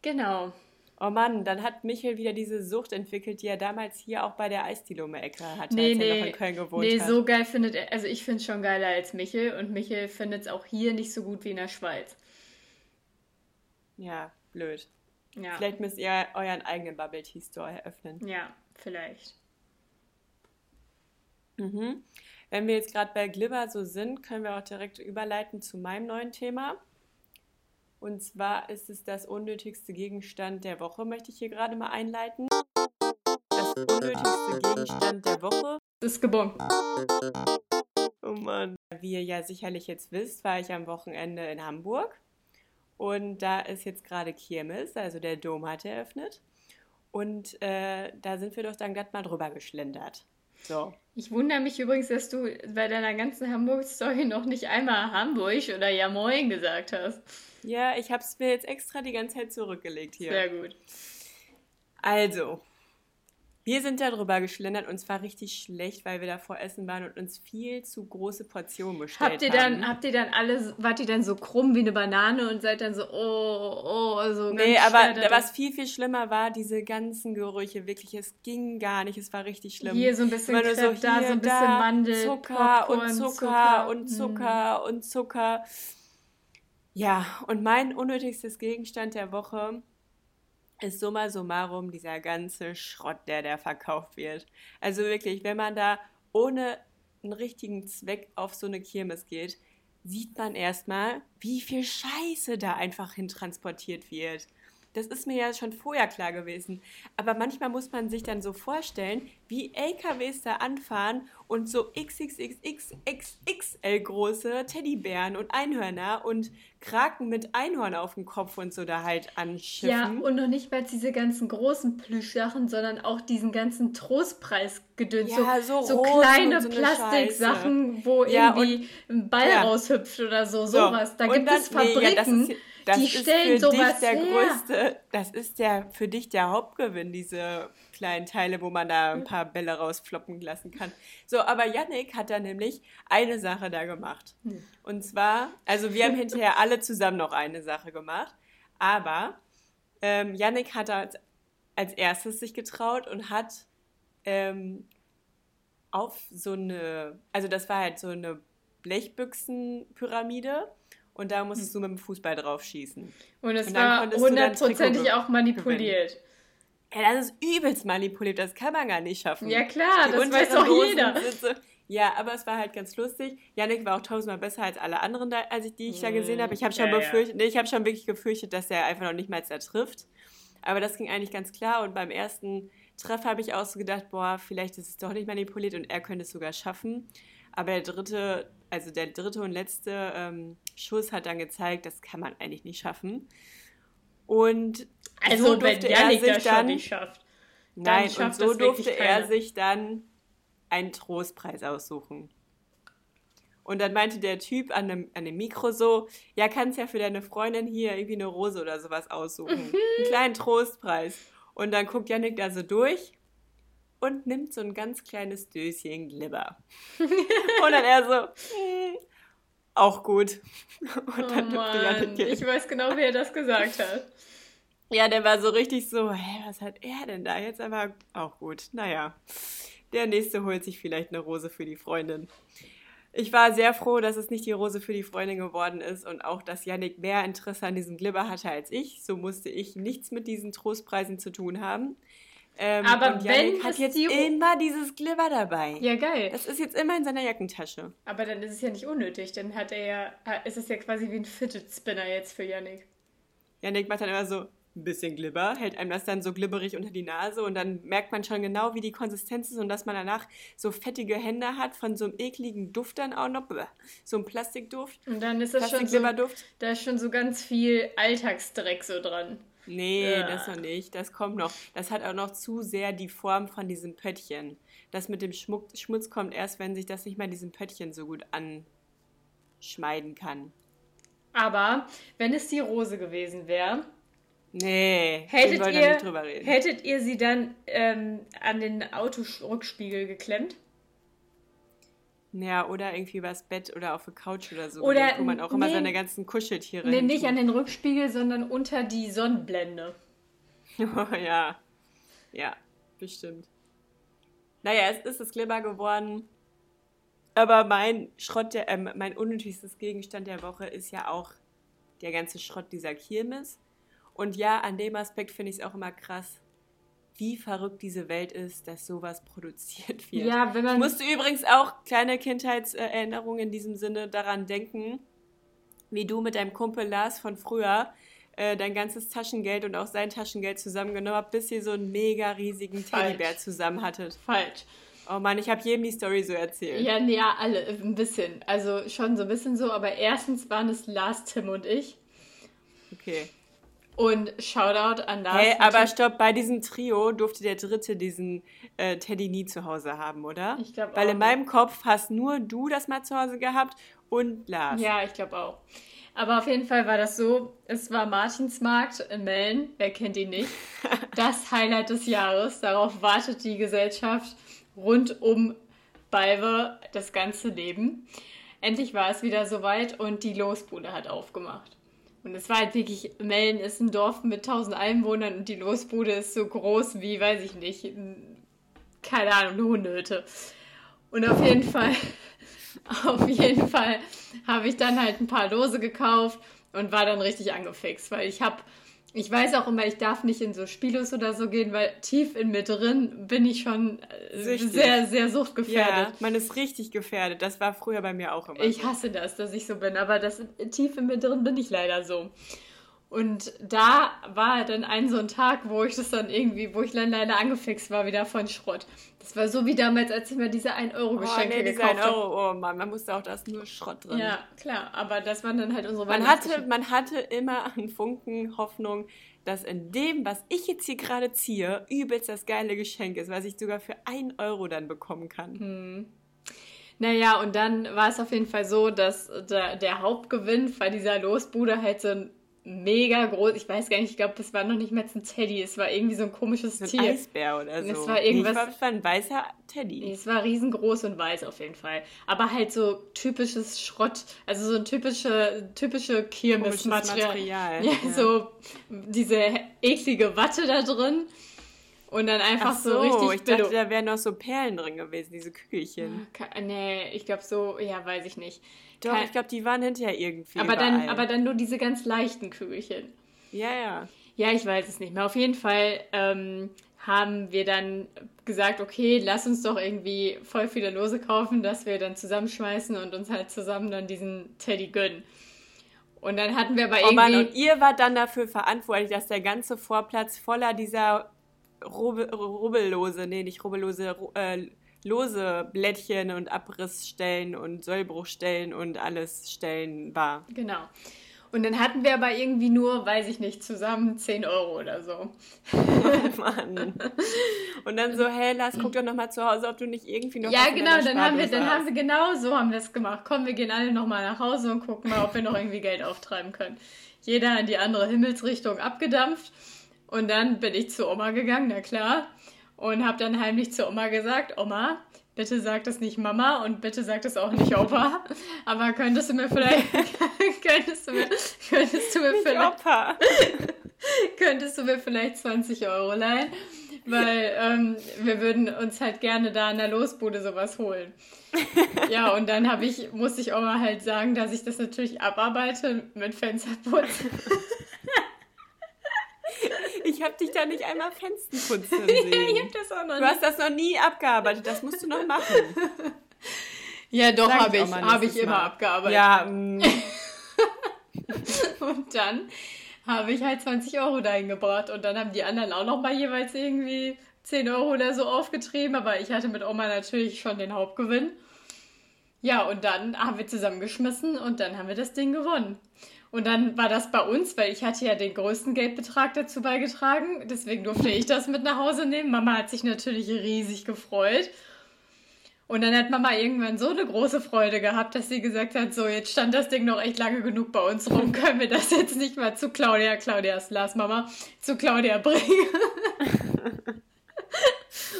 Genau. Oh Mann, dann hat Michel wieder diese Sucht entwickelt, die er damals hier auch bei der Eisdiele um die Ecke hatte, Nee, als er noch nee, in Köln gewohnt nee, hat. so geil findet er, also ich finde es schon geiler als Michel und Michel findet es auch hier nicht so gut wie in der Schweiz. Ja, blöd. Ja, Vielleicht müsst ihr euren eigenen Bubble Tea Store eröffnen. ja, vielleicht. Mhm. Wenn wir jetzt gerade bei Glibber so sind, können wir auch direkt überleiten zu meinem neuen Thema. Und zwar ist es das unnötigste Gegenstand der Woche, möchte ich hier gerade mal einleiten. Das unnötigste Gegenstand der Woche. Ist gebongt. Oh Mann. Wie ihr ja sicherlich jetzt wisst, war ich am Wochenende in Hamburg. Und da ist jetzt gerade Kirmes, also der Dom hat eröffnet. Und äh, da sind wir doch dann glatt mal drüber geschlendert. So. Ich wundere mich übrigens, dass du bei deiner ganzen Hamburg-Story noch nicht einmal Hamburg oder Ja Moin gesagt hast. Ja, ich habe es mir jetzt extra die ganze Zeit zurückgelegt hier. Sehr gut. Also, wir sind da drüber geschlendert und es war richtig schlecht, weil wir davor essen waren und uns viel zu große Portionen bestellt Habt ihr haben. dann, habt ihr dann alle, wart ihr dann so krumm wie eine Banane und seid dann so, oh, oh, so Nee, ganz aber schwer da was viel, viel schlimmer war, diese ganzen Gerüche, wirklich, es ging gar nicht, es war richtig schlimm. Hier so ein bisschen nur Crepe, da so ein bisschen da, Mandel, Zucker und Popcorn, Zucker, Zucker, und mm. Zucker und Zucker. Ja, und mein unnötigstes Gegenstand der Woche ist summa summarum dieser ganze Schrott, der da verkauft wird. Also wirklich, wenn man da ohne einen richtigen Zweck auf so eine Kirmes geht, sieht man erstmal, wie viel Scheiße da einfach hintransportiert wird. Das ist mir ja schon vorher klar gewesen. Aber manchmal muss man sich dann so vorstellen, wie LKWs da anfahren und so XXXXXL große Teddybären und Einhörner und Kraken mit Einhorn auf dem Kopf und so da halt anschiffen. Ja, und noch nicht mal diese ganzen großen Plüschsachen, sondern auch diesen ganzen Trostpreisgedöns. Ja, so, so so kleine und so Plastiksachen, wo Ja, irgendwie ein Ball ja. raushüpft oder so, So, sowas. Da und gibt es nee, Fabriken, ist, das die ist stellen für sowas dich der her. größte, das ist der für dich der Hauptgewinn, diese kleinen Teile, wo man da ein paar Bälle rausfloppen lassen kann. So, aber Yannick hat da nämlich eine Sache da gemacht. Hm. Und zwar, also wir haben hinterher (laughs) alle zusammen noch eine Sache gemacht, aber ähm, Yannick hat da als, als erstes sich getraut und hat ähm, auf so eine, also das war halt so eine Blechbüchsenpyramide und da musstest du mit dem Fußball drauf schießen. Und es Und war hundertprozentig auch manipuliert. Ja, das ist übelst manipuliert, das kann man gar nicht schaffen. Ja klar, Die das weiß doch jeder. So, ja, aber es war halt ganz lustig. Yannick war auch tausendmal besser als alle anderen, da, als ich die ich da gesehen habe. Ich habe schon Ja, ja. befürchtet, nee, ich habe schon wirklich gefürchtet, dass er einfach noch nicht mal da trifft. Aber das ging eigentlich ganz klar und beim ersten Treff habe ich auch so gedacht, boah, vielleicht ist es doch nicht manipuliert und er könnte es sogar schaffen. Aber der dritte, also der dritte und letzte ähm, Schuss hat dann gezeigt, das kann man eigentlich nicht schaffen. Und Also so wenn durfte er Janik sich das dann schon nicht schafft. Nein, und schafft so das wirklich durfte er sich dann einen Trostpreis aussuchen. Und dann meinte der Typ an dem, an dem Mikro so, ja, kannst ja für deine Freundin hier irgendwie eine Rose oder sowas aussuchen. Einen kleinen Trostpreis. Und dann guckt Yannick da so durch und nimmt so ein ganz kleines Döschen Glibber. (laughs) und dann er so, "Hm, auch gut. (laughs) Und Oh dann Yannick Mann, ich weiß genau, wie er das gesagt hat. (laughs) Ja, der war so richtig so, hä, was hat er denn da jetzt? Aber auch gut. Naja, der nächste holt sich vielleicht eine Rose für die Freundin. Ich war sehr froh, dass es nicht die Rose für die Freundin geworden ist und auch, dass Yannick mehr Interesse an diesem Glibber hatte als ich. So musste ich nichts mit diesen Trostpreisen zu tun haben. Ähm, Aber Yannick hat jetzt die immer dieses Glibber dabei. Ja, geil. Das ist jetzt immer in seiner Jackentasche. Aber dann ist es ja nicht unnötig. Dann hat er ja, ist es ja quasi wie ein Fidget Spinner jetzt für Yannick. Yannick macht dann immer so, ein bisschen Glibber, hält einem das dann so glibberig unter die Nase und dann merkt man schon genau, wie die Konsistenz ist und dass man danach so fettige Hände hat von so einem ekligen Duft dann auch noch, so einem Plastikduft. Und dann ist das schon so, da ist schon so ganz viel Alltagsdreck so dran. Nee, Ja. das noch nicht. Das kommt noch. Das hat auch noch zu sehr die Form von diesem Pöttchen. Das mit dem Schmuck, Schmutz kommt erst, wenn sich das nicht mehr diesem Pöttchen so gut anschmeiden kann. Aber wenn es die Rose gewesen wäre, Nee, hättet ihr, nicht drüber reden. hättet ihr sie dann ähm, an den Autorückspiegel geklemmt? Ja, oder irgendwie übers Bett oder auf der Couch oder so. Oder- gelegt, wo man auch immer nee. seine ganzen Kuscheltiere Nee, nicht an den Rückspiegel, sondern unter die Sonnenblende. Oh, (laughs) ja. Ja, bestimmt. Naja, es ist das Glibber geworden. Aber mein Schrott, der, äh, mein unnötigstes Gegenstand der Woche ist ja auch der ganze Schrott dieser Kirmes. Und ja, an dem Aspekt finde ich es auch immer krass, wie verrückt diese Welt ist, dass sowas (laughs) produziert wird. Ja, wenn Ich man. musste übrigens auch kleine Kindheitserinnerungen in diesem Sinne daran denken, wie du mit deinem Kumpel Lars von früher äh, dein ganzes Taschengeld und auch sein Taschengeld zusammengenommen habt, bis ihr so einen mega riesigen Falsch. Teddybär zusammen hattet. Falsch. Oh Mann, ich habe jedem die Story so erzählt. Ja, nee, ja, alle, ein bisschen. Also schon so ein bisschen so, aber erstens waren es Lars, Tim und ich. Okay. Und Shoutout an Lars. Hey, aber stopp, bei diesem Trio durfte der Dritte diesen äh, Teddy nie zu Hause haben, oder? Ich glaub Weil auch. in meinem Kopf hast nur du das mal zu Hause gehabt und Lars. Ja, ich glaube auch. Aber auf jeden Fall war das so, es war Martinsmarkt in Mellen, wer kennt ihn nicht? (laughs) Das Highlight des Jahres, darauf wartet die Gesellschaft rund um Balve das ganze Leben. Endlich war es wieder soweit und die Losbude hat aufgemacht. Und es war halt wirklich, Mellen ist ein Dorf mit 1000 Einwohnern und die Losbude ist so groß wie, weiß ich nicht, ein- keine Ahnung, eine Hundehütte. Und auf jeden Fall, (laughs) auf jeden Fall habe ich dann halt ein paar Lose gekauft und war dann richtig angefixt, weil ich habe, ich weiß auch immer, ich darf nicht in so Spielos oder so gehen, weil tief in mir drin bin ich schon äh, Süchtig. sehr, sehr Ja, suchtgefährdet. man ist richtig gefährdet. Das war früher bei mir auch immer. Ich hasse das, dass ich so bin, aber das tief in mir drin bin ich leider so. Und da war dann ein so ein Tag, wo ich das dann irgendwie, wo ich dann leider angefixt war wieder von Schrott. Das war so wie damals, als ich mir diese 1-Euro-Geschenke oh, nee, gekauft 1 habe. Euro, oh Mann, man musste auch, da ist nur Schrott drin. Ja, klar, aber das waren dann halt unsere Man hatte, man hatte immer einen Funken Hoffnung, dass in dem, was ich jetzt hier gerade ziehe, übelst das geile Geschenk ist, was ich sogar für 1 Euro dann bekommen kann. Hm. Naja, und dann war es auf jeden Fall so, dass der, der Hauptgewinn bei dieser Losbude halt so ein mega groß, ich weiß gar nicht, ich glaube, es war noch nicht mal ein Teddy, es war irgendwie so ein komisches So ein Tier. Eisbär oder so. Es war irgendwas- Nee, ich glaub, es war ein weißer Teddy. Nee, Es war riesengroß und weiß auf jeden Fall. Aber halt so typisches Schrott, also so ein typische, typische Kirmesmaterial. Material. (laughs) Ja, so diese eklige Watte da drin. Und dann einfach Ach so, so, richtig ich dachte, da wären noch so Perlen drin gewesen, diese Kügelchen. Ka- Nee, ich glaube so, ja, weiß ich nicht. Doch, Kein- ich glaube, die waren hinterher irgendwie aber dann, aber dann nur diese ganz leichten Kügelchen. Ja, ja. Ja, ich weiß es nicht mehr. Auf jeden Fall ähm, haben wir dann gesagt, okay, lass uns doch irgendwie voll viele Lose kaufen, dass wir dann zusammenschmeißen und uns halt zusammen dann diesen Teddy gönnen. Und dann hatten wir aber Oh Mann, und ihr wart dann dafür verantwortlich, dass der ganze Vorplatz voller dieser Rubbel, Rubbellose, nee, nicht Rubbellose, Ru- äh, lose Blättchen und Abrissstellen und Sollbruchstellen und alles Stellen war. Genau. Und dann hatten wir aber irgendwie nur, weiß ich nicht, zusammen 10 Euro oder so. (laughs) Mann. Und dann so, hey, Lars, guck doch noch mal zu Hause, ob du nicht irgendwie noch Ja, genau, dann haben wir, dann hast. haben wir genau so haben wir es gemacht. Komm, wir gehen alle nochmal nach Hause und gucken mal, ob wir noch irgendwie Geld auftreiben können. Jeder in die andere Himmelsrichtung abgedampft. Und dann bin ich zu Oma gegangen, na klar. Und habe dann heimlich zu Oma gesagt, Oma, bitte sag das nicht Mama und bitte sag das auch nicht Opa. Aber könntest du mir vielleicht, (laughs) (laughs) könntest du mir, könntest du mir Nicht vielleicht, Opa. (laughs) könntest du mir vielleicht 20 Euro leihen? Weil ähm, wir würden uns halt gerne da in der Losbude sowas holen. Ja, und dann habe ich, musste ich Oma halt sagen, dass ich das natürlich abarbeite mit Fensterputz. Ich habe dich da nicht einmal Fenster putzen (laughs) ich sehen. habe das auch noch Du hast das noch nie abgearbeitet, das musst du noch machen. (laughs) Ja, doch, habe ich habe ich immer Mal. abgearbeitet. Ja, (laughs) mm, Und dann habe ich halt 20 Euro dahin gebracht. Und dann haben die anderen auch noch mal jeweils irgendwie 10 Euro oder so aufgetrieben. Aber ich hatte mit Oma natürlich schon den Hauptgewinn. Ja, und dann haben wir zusammengeschmissen und dann haben wir das Ding gewonnen. Und dann war das bei uns, weil ich hatte ja den größten Geldbetrag dazu beigetragen. Deswegen durfte ich das mit nach Hause nehmen. Mama hat sich natürlich riesig gefreut. Und dann hat Mama irgendwann so eine große Freude gehabt, dass sie gesagt hat, so, jetzt stand das Ding noch echt lange genug bei uns rum, (laughs) können wir das jetzt nicht mal zu Claudia, Claudias Lars Mama, zu Claudia bringen. (laughs)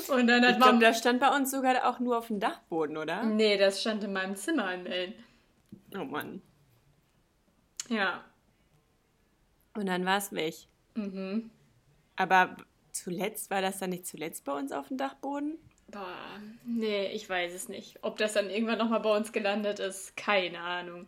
Und dann hat ich Mama... das stand bei uns sogar auch nur auf dem Dachboden, oder? Nee, das stand in meinem Zimmer in Mellen. Oh Mann. Ja. Und dann war es weg. Mhm. Aber zuletzt, war das dann nicht zuletzt bei uns auf dem Dachboden? Boah, nee, ich weiß es nicht. Ob das dann irgendwann nochmal bei uns gelandet ist, keine Ahnung.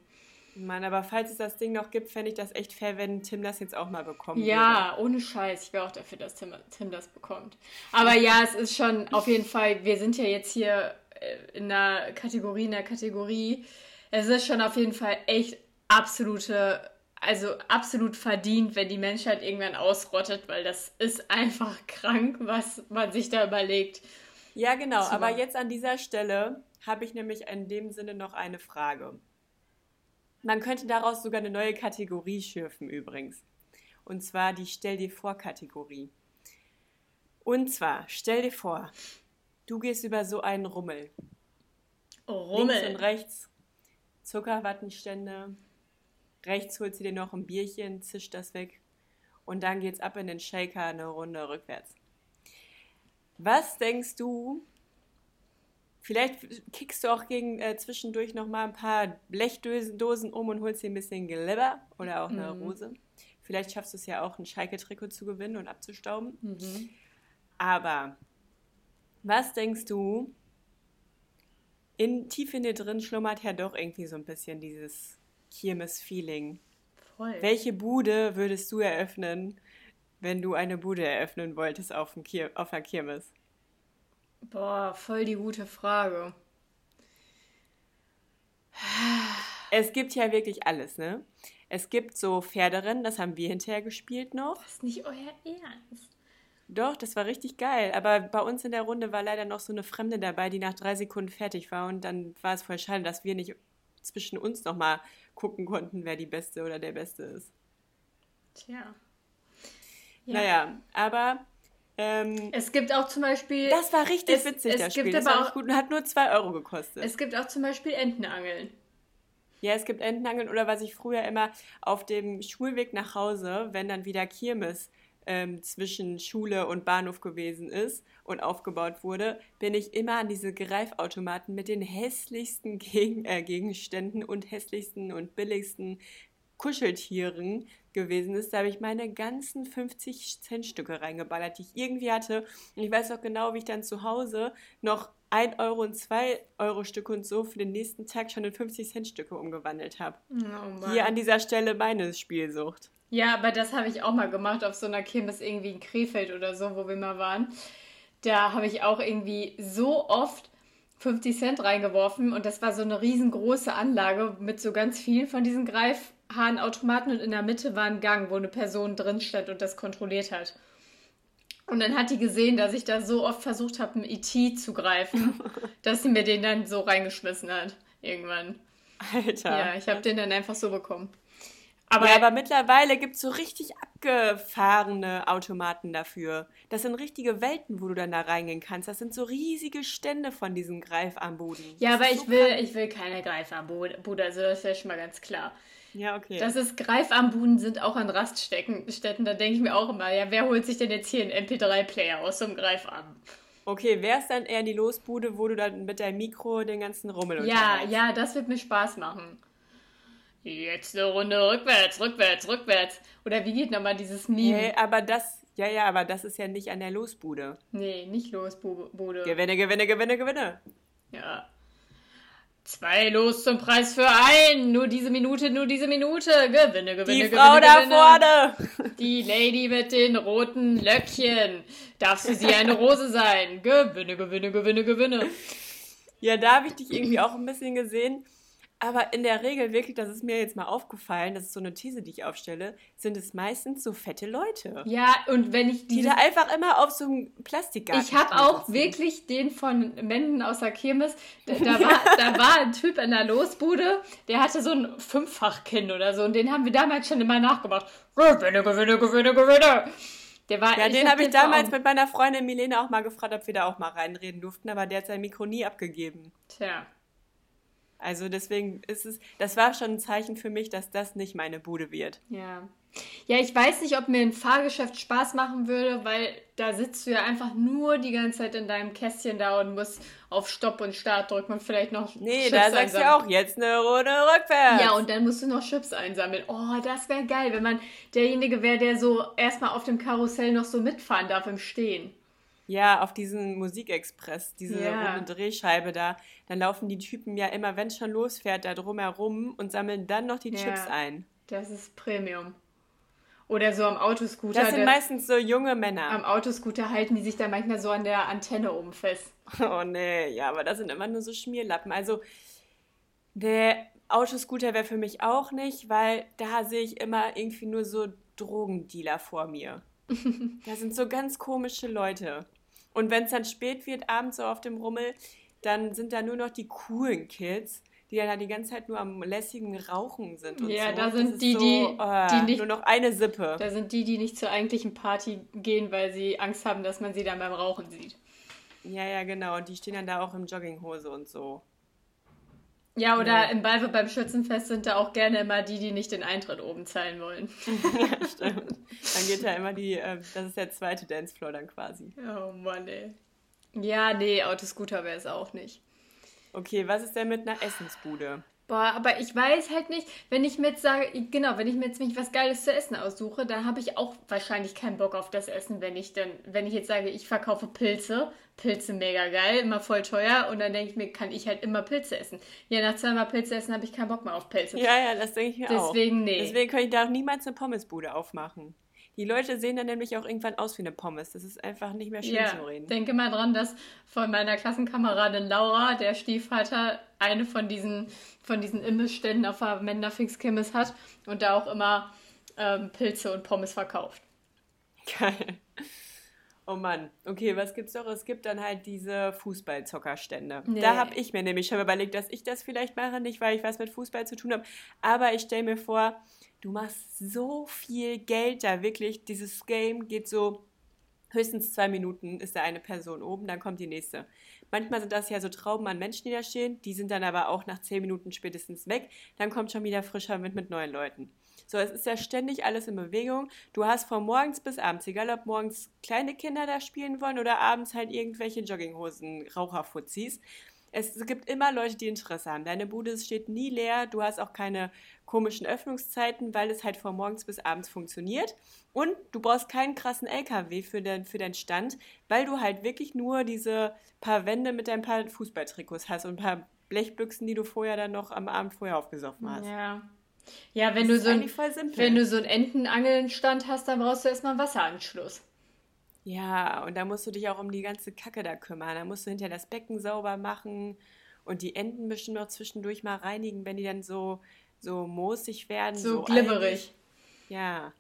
Mann, aber falls es das Ding noch gibt, fände ich das echt fair, wenn Tim das jetzt auch mal bekommt. Ja, würde. ohne Scheiß. Ich wäre auch dafür, dass Tim, Tim das bekommt. Aber ja, es ist schon auf jeden Fall, wir sind ja jetzt hier äh, in der Kategorie, in der Kategorie. Es ist schon auf jeden Fall echt absolute, also absolut verdient, wenn die Menschheit irgendwann ausrottet, weil das ist einfach krank, was man sich da überlegt. Ja, genau. Aber jetzt an dieser Stelle habe ich nämlich in dem Sinne noch eine Frage. Man könnte daraus sogar eine neue Kategorie schürfen übrigens. Und zwar die Stell dir vor Kategorie. Und zwar, stell dir vor, du gehst über so einen Rummel. Oh, Rummel. Links und rechts Zuckerwattenstände, Rechts holt sie dir noch ein Bierchen, zischt das weg und dann geht's ab in den Shaker eine Runde rückwärts. Was denkst du? Vielleicht kickst du auch gegen äh, zwischendurch noch mal ein paar Blechdosen um und holst dir ein bisschen Glibber oder auch eine mhm. Rose. Vielleicht schaffst du es ja auch, ein Schalke-Trikot zu gewinnen und abzustauben. Mhm. Aber was denkst du? In, tief in dir drin schlummert ja doch irgendwie so ein bisschen dieses Kirmes-Feeling. Voll. Welche Bude würdest du eröffnen, wenn du eine Bude eröffnen wolltest auf, dem Kir auf einer Kirmes? Boah, voll die gute Frage. Es gibt ja wirklich alles, ne? Es gibt so Pferderennen, das haben wir hinterher gespielt noch. Das ist nicht euer Ernst. Doch, das war richtig geil. Aber bei uns in der Runde war leider noch so eine Fremde dabei, die nach drei Sekunden fertig war. Und dann war es voll schade, dass wir nicht zwischen uns nochmal gucken konnten, wer die Beste oder der Beste ist. Tja. Ja. Naja, aber. Ähm, es gibt auch zum Beispiel. Das war richtig es, witzig, es das Spiel. das war auch, gut und hat nur 2 Euro gekostet. Es gibt auch zum Beispiel Entenangeln. Ja, es gibt Entenangeln oder was ich früher immer auf dem Schulweg nach Hause, wenn dann wieder Kirmes ähm, zwischen Schule und Bahnhof gewesen ist und aufgebaut wurde, bin ich immer an diese Greifautomaten mit den hässlichsten Gegen äh, Gegenständen und hässlichsten und billigsten Kuscheltieren gewesen ist. Da habe ich meine ganzen 50-Cent-Stücke reingeballert, die ich irgendwie hatte. Und ich weiß auch genau, wie ich dann zu Hause noch 1 Euro und 2 Euro Stücke und so für den nächsten Tag schon in 50 Cent Stücke umgewandelt habe. Oh Hier an dieser Stelle meine Spielsucht. Ja, aber das habe ich auch mal gemacht auf so einer Kirmes irgendwie in Krefeld oder so, wo wir mal waren. Da habe ich auch irgendwie so oft 50 Cent reingeworfen und das war so eine riesengroße Anlage mit so ganz vielen von diesen Greifhahnautomaten und in der Mitte war ein Gang, wo eine Person drin stand und das kontrolliert hat. Und dann hat die gesehen, dass ich da so oft versucht habe, einen ET zu greifen, (laughs) dass sie mir den dann so reingeschmissen hat. Irgendwann. Alter. Ja, ich habe den dann einfach so bekommen. Aber, ja, aber mittlerweile gibt es so richtig abgefahrene Automaten dafür. Das sind richtige Welten, wo du dann da reingehen kannst. Das sind so riesige Stände von diesen Greifarmbuden. Ja, aber ich so will, ich will keine Greifarmbude, also das ist ja schon mal ganz klar. Ja, okay. Das ist, Greifarmbuden sind auch an Raststätten. Da denke ich mir auch immer, ja, wer holt sich denn jetzt hier einen MP3-Player aus so einem Greifarm? Okay, wäre es dann eher die Losbude, wo du dann mit deinem Mikro den ganzen Rummel Ja, ja, das wird mir Spaß machen. Jetzt eine Runde rückwärts, rückwärts, rückwärts. Oder wie geht nochmal dieses Meme? Nee, aber das, ja, ja, aber das ist ja nicht an der Losbude. Nee, nicht Losbude. Gewinne, gewinne, gewinne, gewinne. Ja. Zwei los zum Preis für ein. Nur diese Minute, nur diese Minute. Gewinne, gewinne, Die gewinne, Frau gewinne. da vorne. Die Lady mit den roten Löckchen. Darf für sie eine Rose sein. Gewinne, gewinne, gewinne, gewinne. Ja, da habe ich dich irgendwie auch ein bisschen gesehen Aber in der Regel, wirklich, das ist mir jetzt mal aufgefallen, das ist so eine These, die ich aufstelle, sind es meistens so fette Leute. Ja, und wenn ich Die da einfach immer auf so einem Plastikgarten Ich habe auch wirklich den von Menden aus der Kirmes. Da, da, war, da war ein Typ in der Losbude, der hatte so ein Fünffachkinn oder so. Und den haben wir damals schon immer nachgemacht. Gewinne, gewinne, gewinne, gewinne. Der war, Ja, ich den hab habe ich vor damals mit meiner Freundin Milena auch mal gefragt, ob wir da auch mal reinreden durften, aber der hat sein Mikro nie abgegeben. Tja. Also deswegen ist es, das war schon ein Zeichen für mich, dass das nicht meine Bude wird. Ja. Ja, ich weiß nicht, ob mir ein Fahrgeschäft Spaß machen würde, weil da sitzt du ja einfach nur die ganze Zeit in deinem Kästchen da und musst auf Stopp und Start drücken und vielleicht noch Nee, Chips da sagst du einsammeln. ja auch jetzt eine Runde rückwärts. Ja, und dann musst du noch Chips einsammeln. Oh, das wäre geil, wenn man derjenige wäre, der so erstmal auf dem Karussell noch so mitfahren darf im Stehen. Ja, auf diesen Musikexpress, diese Ja. runde Drehscheibe da, dann laufen die Typen ja immer, wenn es schon losfährt, da drumherum und sammeln dann noch die Ja. Chips ein. Das ist Premium. Oder so am Autoscooter. Das sind der- meistens so junge Männer. am Autoscooter halten die sich da manchmal so an der Antenne oben fest. (laughs) Oh nee, ja, aber das sind immer nur so Schmierlappen. Also der Autoscooter wäre für mich auch nicht, weil da sehe ich immer irgendwie nur so Drogendealer vor mir. (laughs) da sind so ganz komische Leute. Und wenn es dann spät wird, abends so auf dem Rummel, dann sind da nur noch die coolen Kids, die dann die ganze Zeit nur am lässigen Rauchen sind und Ja, so. da sind die, so, die- äh, die nicht- nur noch eine Sippe. Da sind die, die nicht zur eigentlichen Party gehen, weil sie Angst haben, dass man sie dann beim Rauchen sieht. Ja, ja, genau. Und die stehen dann da auch im Jogginghose und so. Ja, oder Nee. im Balve beim Schützenfest sind da auch gerne immer die, die nicht den Eintritt oben zahlen wollen. (laughs) Ja, stimmt. Dann geht da immer die, äh, das ist der zweite Dancefloor dann quasi. Oh Mann, ey. Ja, nee, Autoscooter wäre es auch nicht. Okay, was ist denn mit einer Essensbude? Boah, aber ich weiß halt nicht, wenn ich mir jetzt sage, genau, wenn ich mir jetzt mich was Geiles zu essen aussuche, dann habe ich auch wahrscheinlich keinen Bock auf das Essen, wenn ich dann, wenn ich jetzt sage, ich verkaufe Pilze, Pilze mega geil, immer voll teuer und dann denke ich mir, kann ich halt immer Pilze essen. Ja, nach zweimal Pilze essen habe ich keinen Bock mehr auf Pilze. Ja, ja, das denke ich mir auch. Deswegen nee. Deswegen könnte ich da auch niemals eine Pommesbude aufmachen. Die Leute sehen dann nämlich auch irgendwann aus wie eine Pommes. Das ist einfach nicht mehr schön Ja, zu reden. denke mal dran, dass von meiner Klassenkameradin Laura, der Stiefvater, eine von diesen, von diesen Imbissständen auf der Menderfix Kirmes hat und da auch immer ähm, Pilze und Pommes verkauft. Geil. Oh Mann. Okay, was gibt's noch? Es gibt dann halt diese Fußballzockerstände. Nee. Da habe ich mir nämlich schon überlegt, dass ich das vielleicht mache, nicht weil ich was mit Fußball zu tun habe, aber ich stelle mir vor, du machst so viel Geld da wirklich. Dieses Game geht so höchstens zwei Minuten ist da eine Person oben, dann kommt die nächste. Manchmal sind das ja so Trauben an Menschen, die da stehen, die sind dann aber auch nach zehn Minuten spätestens weg. Dann kommt schon wieder frischer Wind mit neuen Leuten. So, es ist ja ständig alles in Bewegung. Du hast von morgens bis abends, egal ob morgens kleine Kinder da spielen wollen oder abends halt irgendwelche Jogginghosen, Raucherfuzis. Es gibt immer Leute, die Interesse haben. Deine Bude steht nie leer. Du hast auch keine komischen Öffnungszeiten, weil es halt von morgens bis abends funktioniert. Und du brauchst keinen krassen LKW für, den, für deinen Stand, weil du halt wirklich nur diese paar Wände mit deinen paar Fußballtrikots hast und ein paar Blechbüchsen, die du vorher dann noch am Abend vorher aufgesoffen hast. Ja. Ja, wenn Das du so ein, wenn du so einen Entenangelnstand hast, dann brauchst du erstmal einen Wasseranschluss. Ja, und da musst du dich auch um die ganze Kacke da kümmern. Da musst du hinterher das Becken sauber machen und die Enten bestimmt auch zwischendurch mal reinigen, wenn die dann so, so moosig werden. So, algig. glibberig. Ja.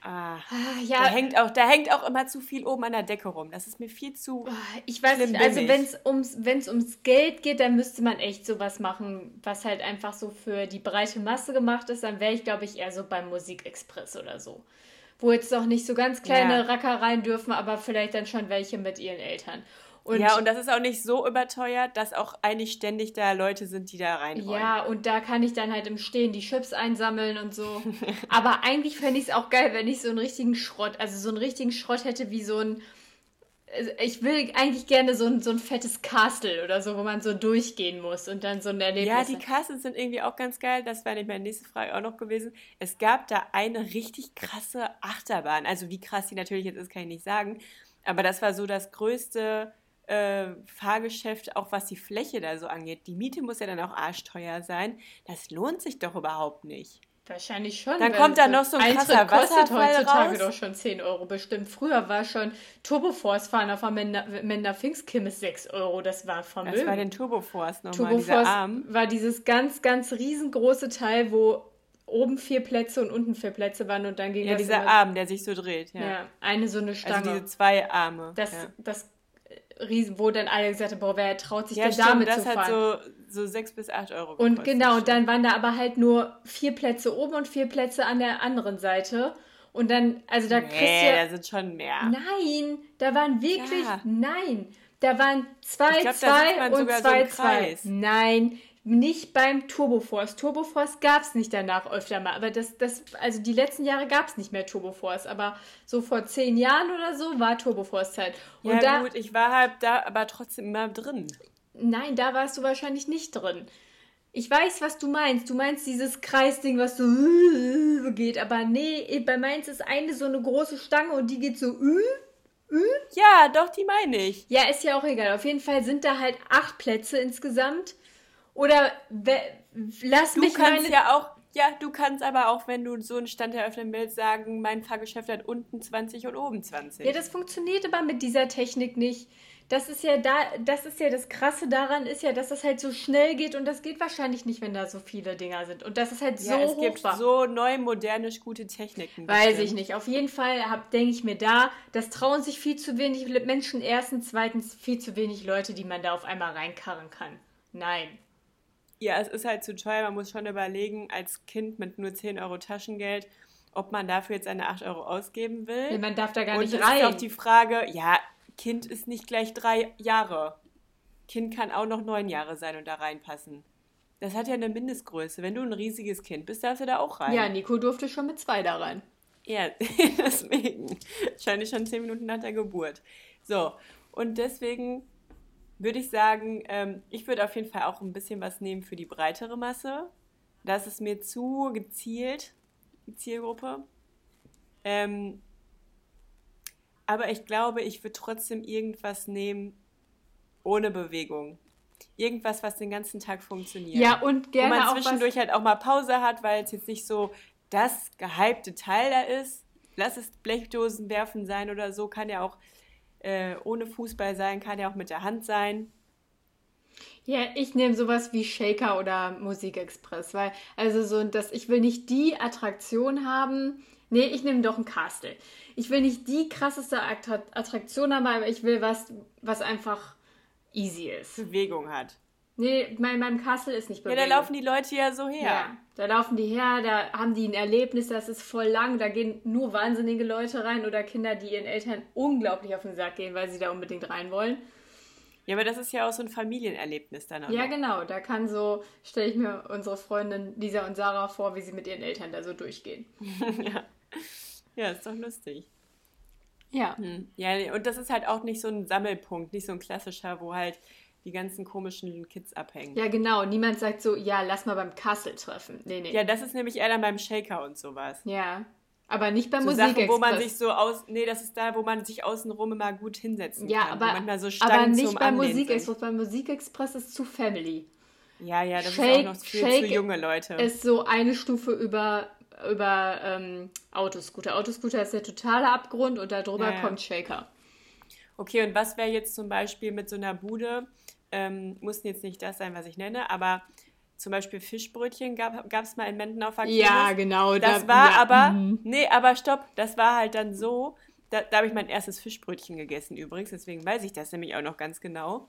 Ah. Ah, Da, ja, hängt auch, da hängt auch immer zu viel oben an der Decke rum. Das ist mir viel zu. ich weiß nicht, also wenn es ums, wenn's ums Geld geht, dann müsste man echt sowas machen, was halt einfach so für die breite Masse gemacht ist. Dann wäre ich, glaube ich, eher so beim Musikexpress oder so. Wo jetzt noch nicht so ganz kleine Ja. Racker rein dürfen, aber vielleicht dann schon welche mit ihren Eltern. Und ja, und das ist auch nicht so überteuert, dass auch eigentlich ständig da Leute sind, die da rein wollen. Ja, und da kann ich dann halt im Stehen die Chips einsammeln und so. (laughs) Aber eigentlich fände ich es auch geil, wenn ich so einen richtigen Schrott, also so einen richtigen Schrott hätte wie so ein. also Ich will eigentlich gerne so ein, so ein fettes Castle oder so, wo man so durchgehen muss und dann so ein Erlebnis. Ja, die. Kassen sind irgendwie auch ganz geil. Das wäre nämlich meine nächste Frage auch noch gewesen. Es gab da eine richtig krasse Achterbahn. Also wie krass die natürlich jetzt ist, kann ich nicht sagen. Aber das war so das größte äh, Fahrgeschäft, auch was die Fläche da so angeht. Die Miete muss ja dann auch arschteuer sein. Das lohnt sich doch überhaupt nicht. Wahrscheinlich schon. Dann kommt da noch so ein Eintritt krasser kostet Wasserfall heutzutage raus. doch schon 10 Euro bestimmt. Früher war schon Turboforce fahren auf der Mender, Mender Pfingstkirmes 6 Euro. Das war Vermögen. Das war den Turboforce nochmal, dieser Turboforce Arm. war dieses ganz, ganz riesengroße Teil, wo oben vier Plätze und unten vier Plätze waren und dann ging Ja, das dieser Arm, der sich so dreht. Ja. Ja, eine so eine Stange. also diese zwei Arme. das, ja. das Riesen, wo dann alle gesagt haben, boah, wer traut sich Ja, denn stimmt, damit das zu fahren? hat so, so sechs bis acht Euro Und gekostet, genau, und dann waren da aber halt nur vier Plätze oben und vier Plätze an der anderen Seite. Und dann, also da kriegst du Nee, ja, da sind schon mehr. Nein, da waren wirklich, Ja. nein, da waren zwei, glaub, zwei und sogar so zwei, zwei. Nein, nicht beim Turboforce. Turboforce gab es nicht danach öfter mal. Aber das, das, also die letzten Jahre gab es nicht mehr Turboforce. Aber so vor zehn Jahren oder so war Turboforce-Zeit. Und Ja, da, gut, ich war halt da, aber trotzdem immer drin. nein, da warst du wahrscheinlich nicht drin. Ich weiß, was du meinst. Du meinst dieses Kreisding, was so (laughs) geht. Aber nee, bei meins ist eine so eine große Stange und die geht so (laughs) Ja, doch, die meine ich. Ja, ist ja auch egal. Auf jeden Fall sind da halt acht Plätze insgesamt. Oder lass Du mich kannst ja auch, ja, du kannst aber auch, wenn du so einen Stand eröffnen willst, sagen, mein Fahrgeschäft hat unten 20 und oben 20. Ja, das funktioniert aber mit dieser Technik nicht. Das ist ja da, das ist ja das Krasse daran, ist ja, dass das halt so schnell geht und das geht wahrscheinlich nicht, wenn da so viele Dinger sind. Und das ist halt so ja, es hoch gibt war. so neu, modernisch gute Techniken. Weiß bestimmt. ich nicht. Auf jeden Fall denke ich mir da, das trauen sich viel zu wenig Menschen. Erstens, zweitens viel zu wenig Leute, die man da auf einmal reinkarren kann. Nein. Ja, es ist halt zu teuer. Man muss schon überlegen, als Kind mit nur 10 Euro Taschengeld, ob man dafür jetzt eine 8 Euro ausgeben will. Man darf da gar Und nicht rein. ist auch die Frage, ja, Kind ist nicht gleich drei Jahre. Kind kann auch noch neun Jahre sein und da reinpassen. Das hat ja eine Mindestgröße. Wenn du ein riesiges Kind bist, darfst du da auch rein. ja, Nico durfte schon mit zwei da rein. Ja, (laughs) deswegen. Wahrscheinlich schon zehn Minuten nach der Geburt. So, und deswegen würde ich sagen, ähm, ich würde auf jeden Fall auch ein bisschen was nehmen für die breitere Masse. Das ist mir zu gezielt, die Zielgruppe. Ähm, aber ich glaube, ich würde trotzdem irgendwas nehmen ohne Bewegung. Irgendwas, was den ganzen Tag funktioniert Ja, und wo gerne man auch zwischendurch halt auch mal Pause hat, weil es jetzt nicht so das gehypte Teil da ist. Lass es Blechdosen werfen sein oder so, kann ja auch äh, ohne Fußball sein, kann ja auch mit der Hand sein. Ja, ich nehme sowas wie Shaker oder Musikexpress, weil, also so, dass ich will nicht die Attraktion haben. Nee, ich nehme doch ein Castle. Ich will nicht die krasseste Attra Attraktion haben, aber ich will was, was einfach easy ist. Bewegung hat. Nee, mein, meinem Castle ist nicht Ja, Bewegung. da laufen die Leute ja so her. Ja, da laufen die her, da haben die ein Erlebnis, das ist voll lang, da gehen nur wahnsinnige Leute rein oder Kinder, die ihren Eltern unglaublich auf den Sack gehen, weil sie da unbedingt rein wollen. Ja, aber das ist ja auch so ein Familienerlebnis dann auch. Ja, genau. Da kann so, stelle ich mir unsere Freundin Lisa und Sarah vor, wie sie mit ihren Eltern da so durchgehen. (laughs) ja. ja, ist doch lustig. Ja. Hm. Ja, und das ist halt auch nicht so ein Sammelpunkt, nicht so ein klassischer, wo halt die ganzen komischen Kids abhängen. Ja, genau. Niemand sagt so, ja, lass mal beim Castle treffen. Nee, nee. Ja, das ist nämlich eher dann beim Shaker und sowas. Ja. Aber nicht beim So Musikexpress. Sachen, wo man sich so aus, nee, das ist da, wo man sich außenrum immer gut hinsetzen ja, kann. wo aber, so aber nicht beim Musikexpress. Beim Musikexpress ist zu Family. Ja, ja, das Shake- ist auch noch viel Shake zu junge Leute. Ist so eine Stufe über, über ähm, Autoscooter. Autoscooter ist der totale Abgrund und darüber Ja, ja. kommt Shaker. Okay, und was wäre jetzt zum Beispiel mit so einer Bude, ähm, mussten jetzt nicht das sein, was ich nenne, aber zum Beispiel Fischbrötchen gab es mal in Menden auf der Ja, genau. Das da- war ja, aber, mhm. nee, aber stopp, das war halt dann so, da, da habe ich mein erstes Fischbrötchen gegessen übrigens, deswegen weiß ich das nämlich auch noch ganz genau.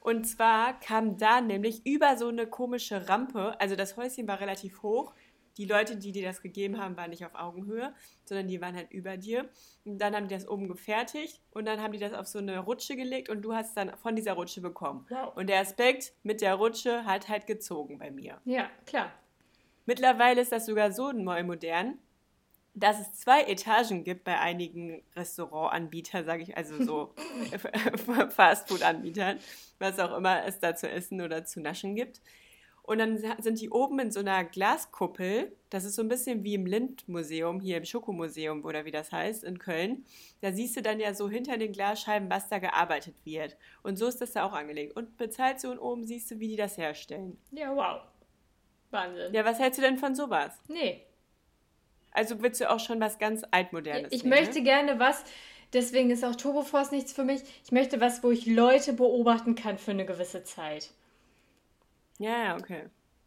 Und zwar kam da nämlich über so eine komische Rampe, also das Häuschen war relativ hoch, die Leute, die dir das gegeben haben, waren nicht auf Augenhöhe, sondern die waren halt über dir. Und dann haben die das oben gefertigt und dann haben die das auf so eine Rutsche gelegt und du hast dann von dieser Rutsche bekommen. Wow. Und der Aspekt mit der Rutsche hat halt gezogen bei mir. Ja, klar. Mittlerweile ist das sogar so neu modern, dass es zwei Etagen gibt bei einigen Restaurantanbietern, sage ich, also so (laughs) (laughs) Fastfood-Anbietern, was auch immer es da zu essen oder zu naschen gibt. Und dann sind die oben in so einer Glaskuppel. Das ist so ein bisschen wie im Lind-Museum, hier im Schokomuseum oder wie das heißt, in Köln. Da siehst du dann ja so hinter den Glasscheiben, was da gearbeitet wird. Und so ist das da auch angelegt. Und bezahlst du und oben siehst du, wie die das herstellen. Ja, wow. Wahnsinn. Ja, was hältst du denn von sowas? Nee. Also willst du auch schon was ganz altmodernes? Ich nehmen, möchte gerne was, deswegen ist auch Turboforce nichts für mich. Ich möchte was, wo ich Leute beobachten kann für eine gewisse Zeit. Ja, ja, okay.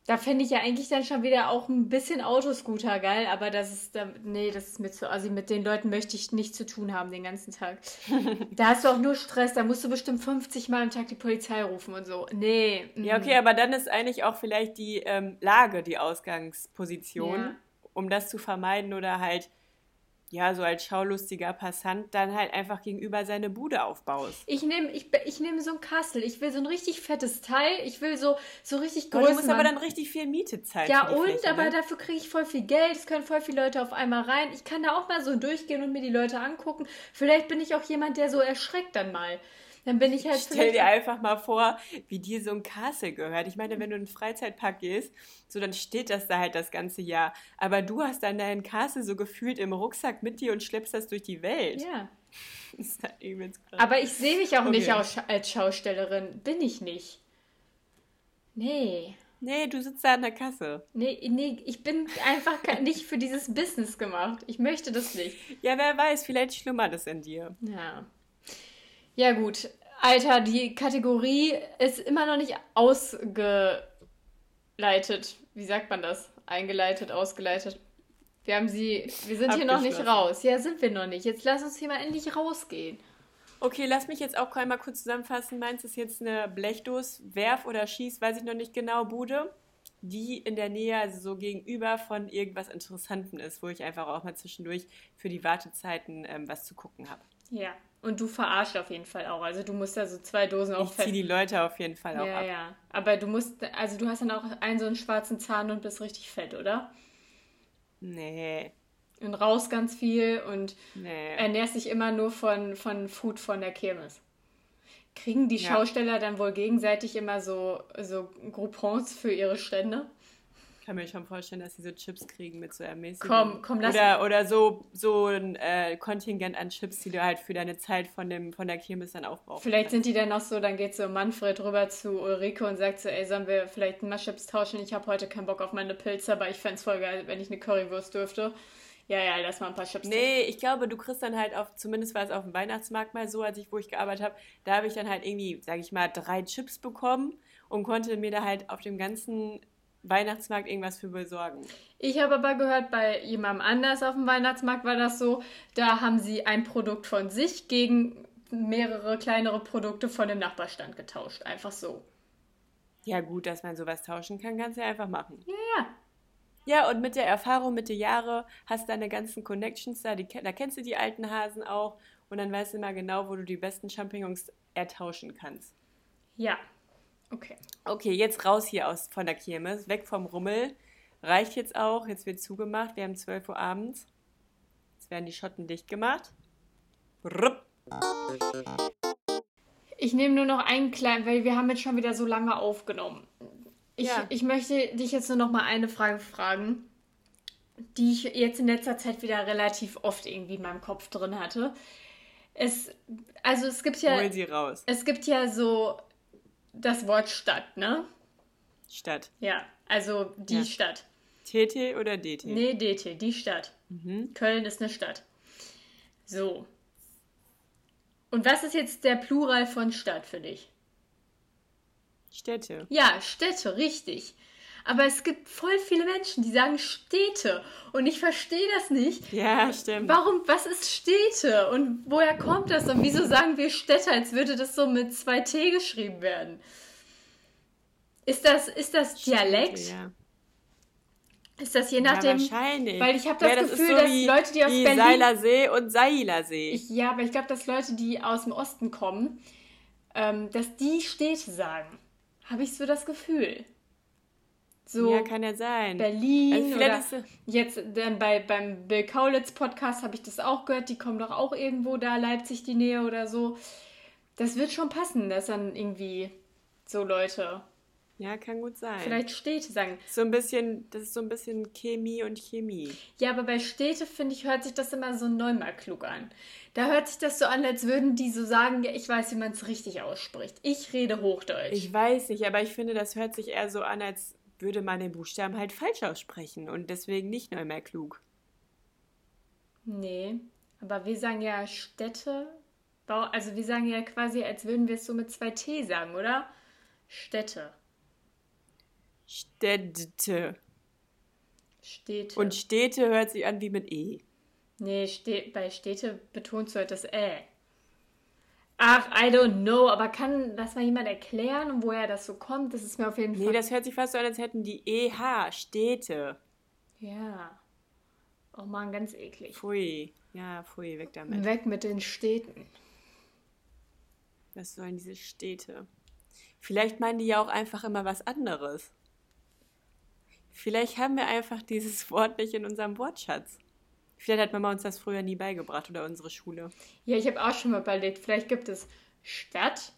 Da fände ich ja eigentlich dann schon wieder auch ein bisschen Autoscooter geil, aber das ist, nee, das ist mir zu, also mit den Leuten möchte ich nichts zu tun haben den ganzen Tag. (laughs) da hast du auch nur Stress, da musst du bestimmt 50 Mal am Tag die Polizei rufen und so. Nee. Ja, mm. okay, aber dann ist eigentlich auch vielleicht die ähm, Lage die Ausgangsposition, Ja. um das zu vermeiden oder halt, ja, so als schaulustiger Passant dann halt einfach gegenüber seine Bude aufbaust. Ich nehme ich, ich nehm so ein Kassel. Ich will so ein richtig fettes Teil. Ich will so, so richtig Aber du musst aber dann richtig viel Miete zahlen. Ja, und, Fläche, aber ne? dafür kriege ich voll viel Geld. Es können voll viele Leute auf einmal rein. Ich kann da auch mal so durchgehen und mir die Leute angucken. Vielleicht bin ich auch jemand, der so erschreckt dann mal. Dann bin ich halt Stell dir einfach mal vor, wie dir so ein Castle gehört. Ich meine, wenn du in einen Freizeitpark gehst, so dann steht das da halt das ganze Jahr. Aber du hast dann dein Castle so gefühlt im Rucksack mit dir und schleppst das durch die Welt. Ja. (laughs) Das ist halt übelst krass. Aber ich sehe mich auch nicht Okay. als, Scha- als Schaustellerin. Bin ich nicht. Nee. Nee, du sitzt da an der Kasse. Nee, nee, ich bin einfach nicht für dieses Business gemacht. Ich möchte das nicht. Ja, wer weiß, vielleicht schlummert es in dir. Ja. Ja, gut. Alter, die Kategorie ist immer noch nicht ausgeleitet. Wie sagt man das? Eingeleitet, ausgeleitet. Wir haben sie. Wir sind hier noch nicht raus. Ja, sind wir noch nicht. Jetzt lass uns hier mal endlich rausgehen. Okay, lass mich jetzt auch einmal kurz zusammenfassen. Meinst du, ist jetzt eine Blechdos, Werf oder Schieß, weiß ich noch nicht genau, Bude, die in der Nähe, also so gegenüber von irgendwas Interessantem ist, wo ich einfach auch mal zwischendurch für die Wartezeiten ähm, was zu gucken habe. Ja. Und du verarscht auf jeden Fall auch. Also du musst da so zwei Dosen Ich auch ziehe die Leute auf jeden Fall auch Ja, ab. ja. Aber du musst, also du hast dann auch einen so einen schwarzen Zahn und bist richtig fett, oder? Nee, Und raus ganz viel und nee. ernährst dich immer nur von, von Food von der Kirmes. Kriegen die Ja. Schausteller dann wohl gegenseitig immer so, so Groupons für ihre Stände? Ich kann mir schon vorstellen, dass sie so Chips kriegen mit so Ermäßigung. Komm, komm, lass- Oder, oder so, so ein äh, Kontingent an Chips, die du halt für deine Zeit von, dem, von der Kirmes dann aufbrauchst. Vielleicht sind die dann noch so, dann geht so Manfred rüber zu Ulrike und sagt so, ey, sollen wir vielleicht mal Chips tauschen? Ich habe heute keinen Bock auf meine Pilze, aber ich fänd's voll geil, wenn ich eine Currywurst dürfte. Ja, ja, lass mal ein paar Chips Nee, ich glaube, du kriegst dann halt auf, zumindest war es auf dem Weihnachtsmarkt mal so, als ich, wo ich gearbeitet habe, da habe ich dann halt irgendwie, sage ich mal, drei Chips bekommen und konnte mir da halt auf dem ganzen Weihnachtsmarkt irgendwas für besorgen. Ich habe aber gehört, bei jemandem anders auf dem Weihnachtsmarkt war das so, da haben sie ein Produkt von sich gegen mehrere kleinere Produkte von dem Nachbarstand getauscht. Einfach so. Ja, gut, dass man sowas tauschen kann, kannst du ja einfach machen. Ja, ja. Ja, und mit der Erfahrung, mit den Jahren hast du deine ganzen Connections da, die, da kennst du die alten Hasen auch und dann weißt du immer genau, wo du die besten Champignons ertauschen kannst. Ja. Okay. Okay, jetzt raus hier aus von der Kirmes, weg vom Rummel. Reicht jetzt auch, jetzt wird zugemacht, wir haben 12 Uhr abends. Jetzt werden die Schotten dicht gemacht. Rupp. Ich nehme nur noch einen kleinen, weil wir haben jetzt schon wieder so lange aufgenommen. Ich, Ja. ich möchte dich jetzt nur noch mal eine Frage fragen, die ich jetzt in letzter Zeit wieder relativ oft irgendwie in meinem Kopf drin hatte. Es, also es gibt ja, Hol sie raus. es gibt ja so das Wort Stadt, ne? Stadt. Ja, also die Ja. Stadt. TT oder DT? Nee, DT, die Stadt. Mhm. Köln ist eine Stadt. So. Und was ist jetzt der Plural von Stadt für dich? Städte. Ja, Städte, richtig. Aber es gibt voll viele Menschen, die sagen Städte. Und ich verstehe das nicht. Ja, stimmt. Warum, was ist Städte? Und woher kommt das? Und wieso sagen wir Städte, als würde das so mit zwei T geschrieben werden? Ist das, ist das Dialekt? Ja. Ist das je Ja, nachdem? wahrscheinlich. weil ich hab das ja, Gefühl, ist so dass wie, Leute, die aus wie Berlin- Seilersee und Seilersee. Ich, ja, aber ich glaube, dass Leute, die aus dem Osten kommen, ähm, dass die Städte sagen. Habe ich so das Gefühl. So ja, kann ja sein. Berlin Also vielleicht oder ist jetzt dann bei, beim Bill Kaulitz Podcast habe ich das auch gehört. Die kommen doch auch irgendwo da, Leipzig die Nähe oder so. Das wird schon passen, dass dann irgendwie so Leute Ja, kann gut sein. vielleicht Städte sagen. So ein bisschen, das ist so ein bisschen Chemie und Chemie. Ja, aber bei Städte, finde ich, hört sich das immer so neunmal klug an. Da hört sich das so an, als würden die so sagen, ja, ich weiß, wie man es richtig ausspricht. Ich rede Hochdeutsch. Ich weiß nicht, aber ich finde, das hört sich eher so an, als würde man den Buchstaben halt falsch aussprechen und deswegen nicht nur mehr klug. Nee, aber wir sagen ja Städte. Also wir sagen ja quasi, als würden wir es so mit zwei T sagen, oder? Städte. Städte. Städte. Und Städte hört sich an wie mit E. nee, ste bei Städte betonst du halt das Ä. Ach, I don't know, aber kann das mal jemand erklären, woher das so kommt? Das ist mir auf jeden Nee, Fall. das hört sich fast so an, als hätten die EH, Städte. ja. Oh man, ganz eklig. Pfui. Ja, pfui, weg damit. Weg mit den Städten. Was sollen diese Städte? Vielleicht meinen die ja auch einfach immer was anderes. Vielleicht haben wir einfach dieses Wort nicht in unserem Wortschatz. Vielleicht hat Mama uns das früher nie beigebracht oder unsere Schule. Ja, ich habe auch schon mal überlegt, vielleicht gibt es Stadt.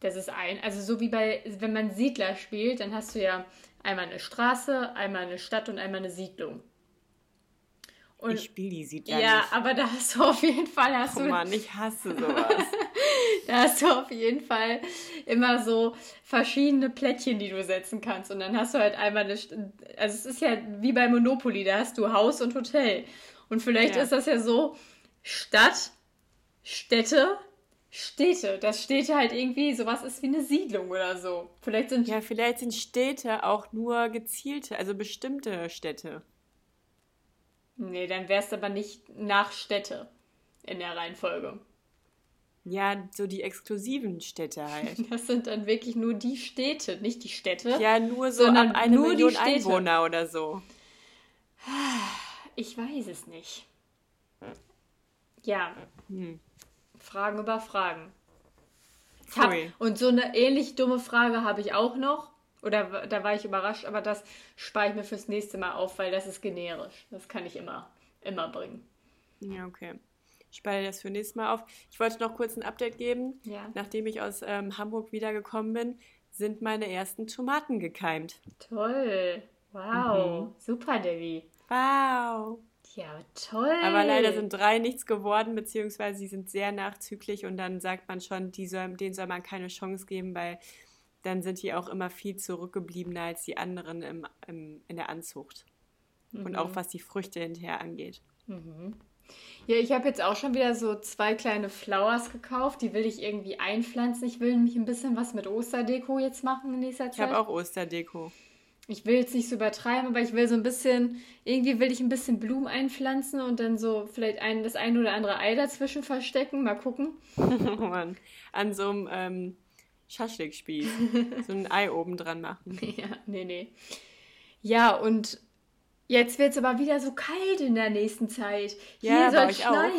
Das ist ein, also so wie bei, wenn man Siedler spielt, dann hast du ja einmal eine Straße, einmal eine Stadt und einmal eine Siedlung. Und ich spiele die Siedler ja, nicht. aber da hast du auf jeden Fall, hast Oh du, Mann, ich hasse sowas. (laughs) da hast du auf jeden Fall immer so verschiedene Plättchen, die du setzen kannst. Und dann hast du halt einmal eine, also es ist ja wie bei Monopoly, da hast du Haus und Hotel. Und vielleicht Ja. ist das ja so Stadt, Städte, Städte. Das Städte halt irgendwie sowas ist wie eine Siedlung oder so. Vielleicht sind ja, vielleicht sind Städte auch nur gezielte, also bestimmte Städte. Nee, dann wär's aber nicht nach Städte in der Reihenfolge. Ja, so die exklusiven Städte halt. (laughs) Das sind dann wirklich nur die Städte, nicht die Städte. Ja, nur so Sondern eine nur die Million. Einwohner oder so. Ich weiß es nicht. Ja, Hm. Fragen über Fragen. Hab, und so eine ähnlich dumme Frage habe ich auch noch. Oder da war ich überrascht, aber das spare ich mir fürs nächste Mal auf, weil das ist generisch. Das kann ich immer, immer bringen. Ja, okay. Ich speichere das für nächstes Mal auf. Ich wollte noch kurz ein Update geben. Ja. Nachdem ich aus ähm, Hamburg wiedergekommen bin, sind meine ersten Tomaten gekeimt. Toll. Wow. Super, Debbie. Wow. Ja, toll. Aber leider sind drei nichts geworden, beziehungsweise sie sind sehr nachzüglich und dann sagt man schon, die soll, denen soll man keine Chance geben, weil dann sind die auch immer viel zurückgebliebener als die anderen im, im, in der Anzucht. Und auch was die Früchte hinterher angeht. Ja, ich habe jetzt auch schon wieder so zwei kleine Flowers gekauft. Die will ich irgendwie einpflanzen. Ich will nämlich ein bisschen was mit Osterdeko jetzt machen in nächster Ich Zeit. habe auch Osterdeko. Ich will jetzt nicht so übertreiben, aber ich will so ein bisschen, irgendwie will ich ein bisschen Blumen einpflanzen und dann so vielleicht ein, das ein oder andere Ei dazwischen verstecken. Mal gucken. (laughs) Oh Mann. An so einem ähm, Schaschlikspieß. (laughs) so ein Ei oben dran machen. (laughs) Ja, nee, nee. Ja, und jetzt wird es aber wieder so kalt in der nächsten Zeit. Ja, Hier bei soll euch auch.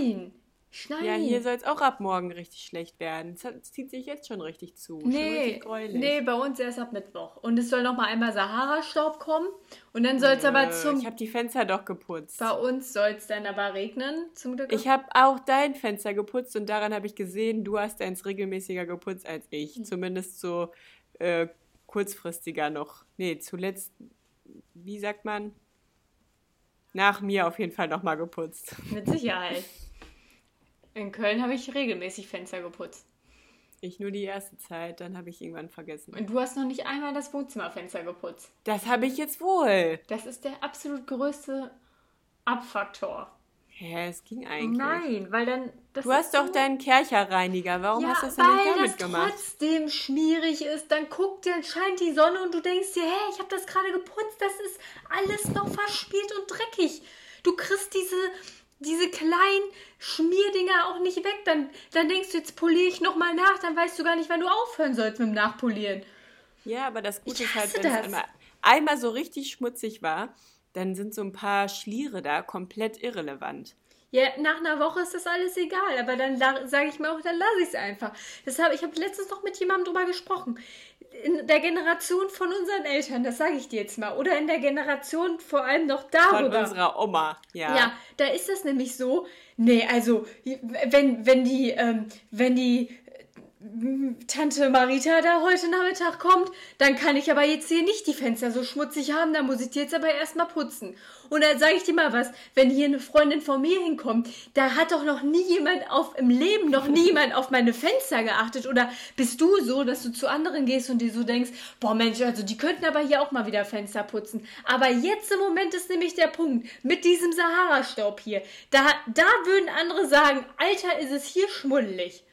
Schneien. Ja, hier soll es auch ab morgen richtig schlecht werden. Es zieht sich jetzt schon richtig zu. Nee, nee, bei uns erst ab Mittwoch. Und es soll noch mal einmal Sahara-Staub kommen. Und dann soll es aber zum... Ich habe die Fenster doch geputzt. Bei uns soll es dann aber regnen, zum Glück. Ich habe auch dein Fenster geputzt und daran habe ich gesehen, du hast eins regelmäßiger geputzt als ich. Zumindest so äh, kurzfristiger noch. Nee, zuletzt, wie sagt man? Nach mir auf jeden Fall nochmal geputzt. Mit Sicherheit. (laughs) In Köln habe ich regelmäßig Fenster geputzt. Ich nur die erste Zeit, dann habe ich irgendwann vergessen. Und du hast noch nicht einmal das Wohnzimmerfenster geputzt. Das habe ich jetzt wohl. Das ist der absolut größte Abfaktor. Hä, es ging eigentlich. Nein, weil dann. Das Du hast doch so- deinen Kercherreiniger. Warum ja, hast du das denn nicht damit das gemacht? trotzdem schmierig ist. Dann guckt, dann scheint die Sonne und du denkst dir, hey, ich habe das gerade geputzt. Das ist alles noch verspielt und dreckig. Du kriegst diese, diese kleinen Schmierdinger auch nicht weg. Dann, dann denkst du, jetzt poliere ich nochmal nach. Dann weißt du gar nicht, wann du aufhören sollst mit dem Nachpolieren. Ja, aber das Gute ist halt, wenn es das. einmal, einmal so richtig schmutzig war, dann sind so ein paar Schliere da komplett irrelevant. Ja, nach einer Woche ist das alles egal, aber dann sage ich mir auch, dann lasse ich es einfach. Das hab, ich habe letztens noch mit jemandem drüber gesprochen. In der Generation von unseren Eltern, das sage ich dir jetzt mal, oder in der Generation vor allem noch Von darüber. unserer Oma, ja. Ja, da ist das nämlich so. Nee, also wenn wenn die ähm, wenn die Tante Marita da heute Nachmittag kommt, dann kann ich aber jetzt hier nicht die Fenster so schmutzig haben, dann muss ich die jetzt aber erstmal putzen. Und dann sage ich dir mal was, wenn hier eine Freundin von mir hinkommt, da hat doch noch nie jemand auf, im Leben noch nie jemand auf meine Fenster geachtet. Oder bist du so, dass du zu anderen gehst und dir so denkst, boah Mensch, also die könnten aber hier auch mal wieder Fenster putzen. Aber jetzt im Moment ist nämlich der Punkt, mit diesem Sahara-Staub hier, da, da würden andere sagen, Alter, ist es hier schmuddelig.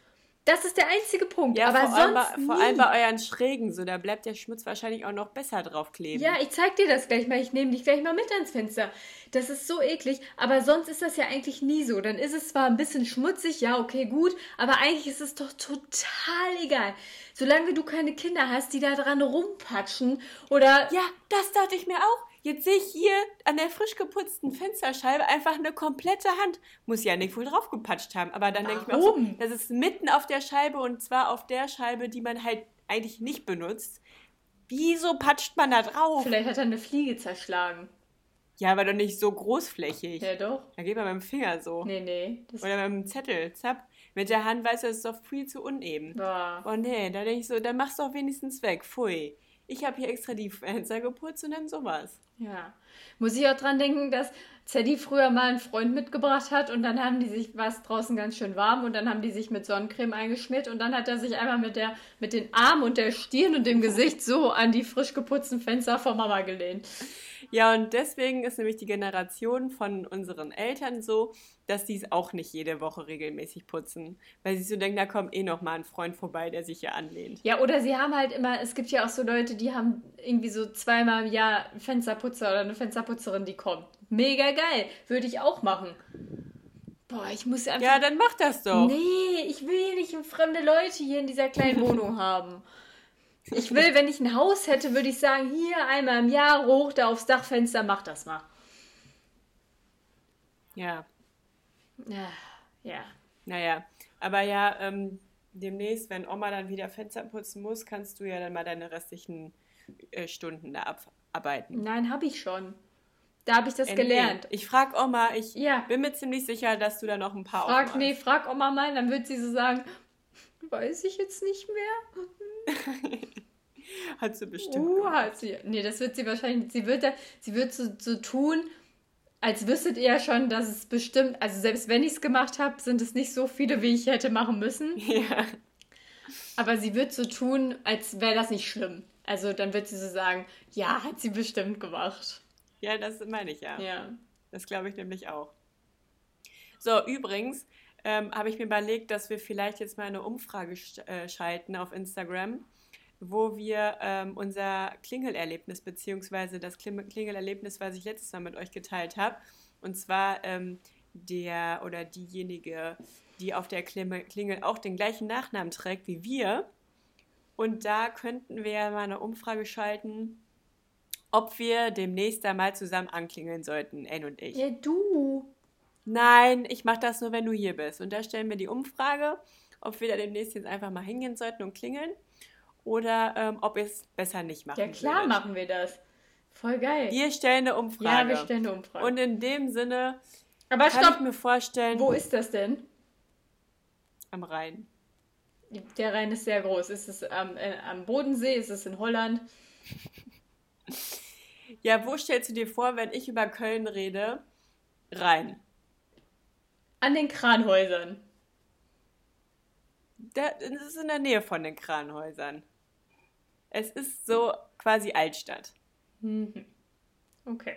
Das ist der einzige Punkt. Ja, aber vor, allem sonst bei, nie. vor allem bei euren Schrägen so, da bleibt der Schmutz wahrscheinlich auch noch besser drauf kleben. Ja, ich zeig dir das gleich mal. Ich nehme dich gleich mal mit ans Fenster. Das ist so eklig, aber sonst ist das ja eigentlich nie so. Dann ist es zwar ein bisschen schmutzig, ja, okay, gut, aber eigentlich ist es doch total egal. Solange du keine Kinder hast, die da dran rumpatschen oder Ja, das dachte ich mir auch. Jetzt sehe ich hier an der frisch geputzten Fensterscheibe einfach eine komplette Hand. Muss ja nicht wohl draufgepatscht haben, aber dann denke ich mir auch so, das ist mitten auf der Scheibe und zwar auf der Scheibe, die man halt eigentlich nicht benutzt. Wieso patscht man da drauf? vielleicht hat er eine Fliege zerschlagen. Ja, aber doch nicht so großflächig. Ja, doch. Da geht man mit dem Finger so. Nee, nee. Oder mit dem Zettel, zapp. Mit der Hand weißt du, das ist doch viel zu uneben. war. Oh nee, da denke ich so, dann mach's doch wenigstens weg. Pfui. Ich habe hier extra die Fenster geputzt und dann sowas. Ja. Muss ich auch dran denken, dass Zeddy früher mal einen Freund mitgebracht hat und dann haben die sich, war es draußen ganz schön warm und dann haben die sich mit Sonnencreme eingeschmiert und dann hat er sich einmal mit, der, mit den Armen und der Stirn und dem Gesicht so an die frisch geputzten Fenster von Mama gelehnt. Ja, und deswegen ist nämlich die Generation von unseren Eltern so, dass die es auch nicht jede Woche regelmäßig putzen. Weil sie so denken, da kommt eh noch mal ein Freund vorbei, der sich hier anlehnt. Ja, oder sie haben halt immer, es gibt ja auch so Leute, die haben irgendwie so zweimal im Jahr einen Fensterputzer oder eine Fensterputzerin, die kommt. Mega geil. Würde ich auch machen. Boah, ich muss einfach. Ja, dann mach das doch. Nee, ich will hier nicht fremde Leute hier in dieser kleinen (laughs) Wohnung haben. Ich will, wenn ich ein Haus hätte, würde ich sagen, hier einmal im Jahr hoch da aufs Dachfenster, mach das mal. Ja, Ja, ja. naja. Aber ja, ähm, demnächst, wenn Oma dann wieder Fenster putzen muss, kannst du ja dann mal deine restlichen äh, Stunden da abarbeiten. Nein, habe ich schon. Da habe ich das Äh, gelernt. nee. Ich frag Oma, ich Ja. bin mir ziemlich sicher, dass du da noch ein paar Frag, aufmachst. nee, frag Oma mal, dann wird sie so sagen, weiß ich jetzt nicht mehr. (laughs) Hat sie bestimmt. Uh, gemacht. hat sie. Nee, das wird sie wahrscheinlich. Sie wird, da, sie wird so, so tun, als wüsstet ihr ja schon, dass es bestimmt. Also, selbst wenn ich es gemacht habe, sind es nicht so viele, wie ich hätte machen müssen. (laughs) Ja. Aber sie wird so tun, als wäre das nicht schlimm. Also, dann wird sie so sagen: Ja, hat sie bestimmt gemacht. ja, das meine ich ja. Ja. Das glaube ich nämlich auch. So, übrigens ähm, habe ich mir überlegt, dass wir vielleicht jetzt mal eine Umfrage sch äh, schalten auf Instagram, wo wir ähm, unser Klingelerlebnis beziehungsweise das Klingelerlebnis, was ich letztes Mal mit euch geteilt habe, und zwar ähm, der oder diejenige, die auf der Klingel auch den gleichen Nachnamen trägt wie wir. Und da könnten wir mal eine Umfrage schalten, ob wir demnächst da mal zusammen anklingeln sollten, Anne und ich. Ja, du. Nein, ich mache das nur, wenn du hier bist. Und da stellen wir die Umfrage, ob wir da demnächst jetzt einfach mal hingehen sollten und klingeln oder ähm, ob ihr es besser nicht machen Ja, klar würdet. machen wir das. Voll geil. Wir stellen eine Umfrage. ja, wir stellen eine Umfrage. Und in dem Sinne Aber kann ich stopp, mir vorstellen, wo ist das denn? am Rhein. Der Rhein ist sehr groß. Ist es am, äh, am Bodensee? Ist es in Holland? (laughs) Ja, wo stellst du dir vor, wenn ich über Köln rede? Rhein. An den Kranhäusern. Da, das ist in der Nähe von den Kranhäusern. Es ist so quasi Altstadt. Mhm. Okay.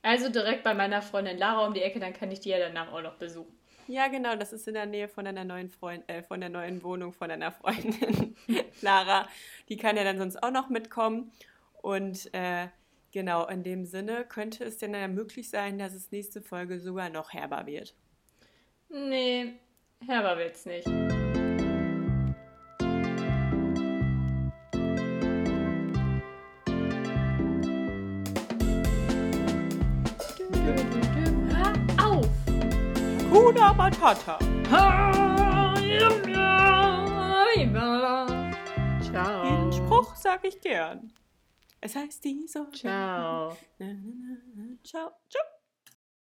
Also direkt bei meiner Freundin Lara um die Ecke, dann kann ich die ja danach auch noch besuchen. Ja, genau, das ist in der Nähe von deiner neuen Freund, äh, von der neuen Wohnung von deiner Freundin (laughs) Lara. Die kann ja dann sonst auch noch mitkommen. Und äh, genau, in dem Sinne könnte es denn dann möglich sein, dass es nächste Folge sogar noch herber wird. Nee, herber wird's nicht. Auf! Kuna Matata. Ciao. Den Spruch sag ich gern. Es heißt die so. Ciao. Na, na, na, na. Ciao. Ciao.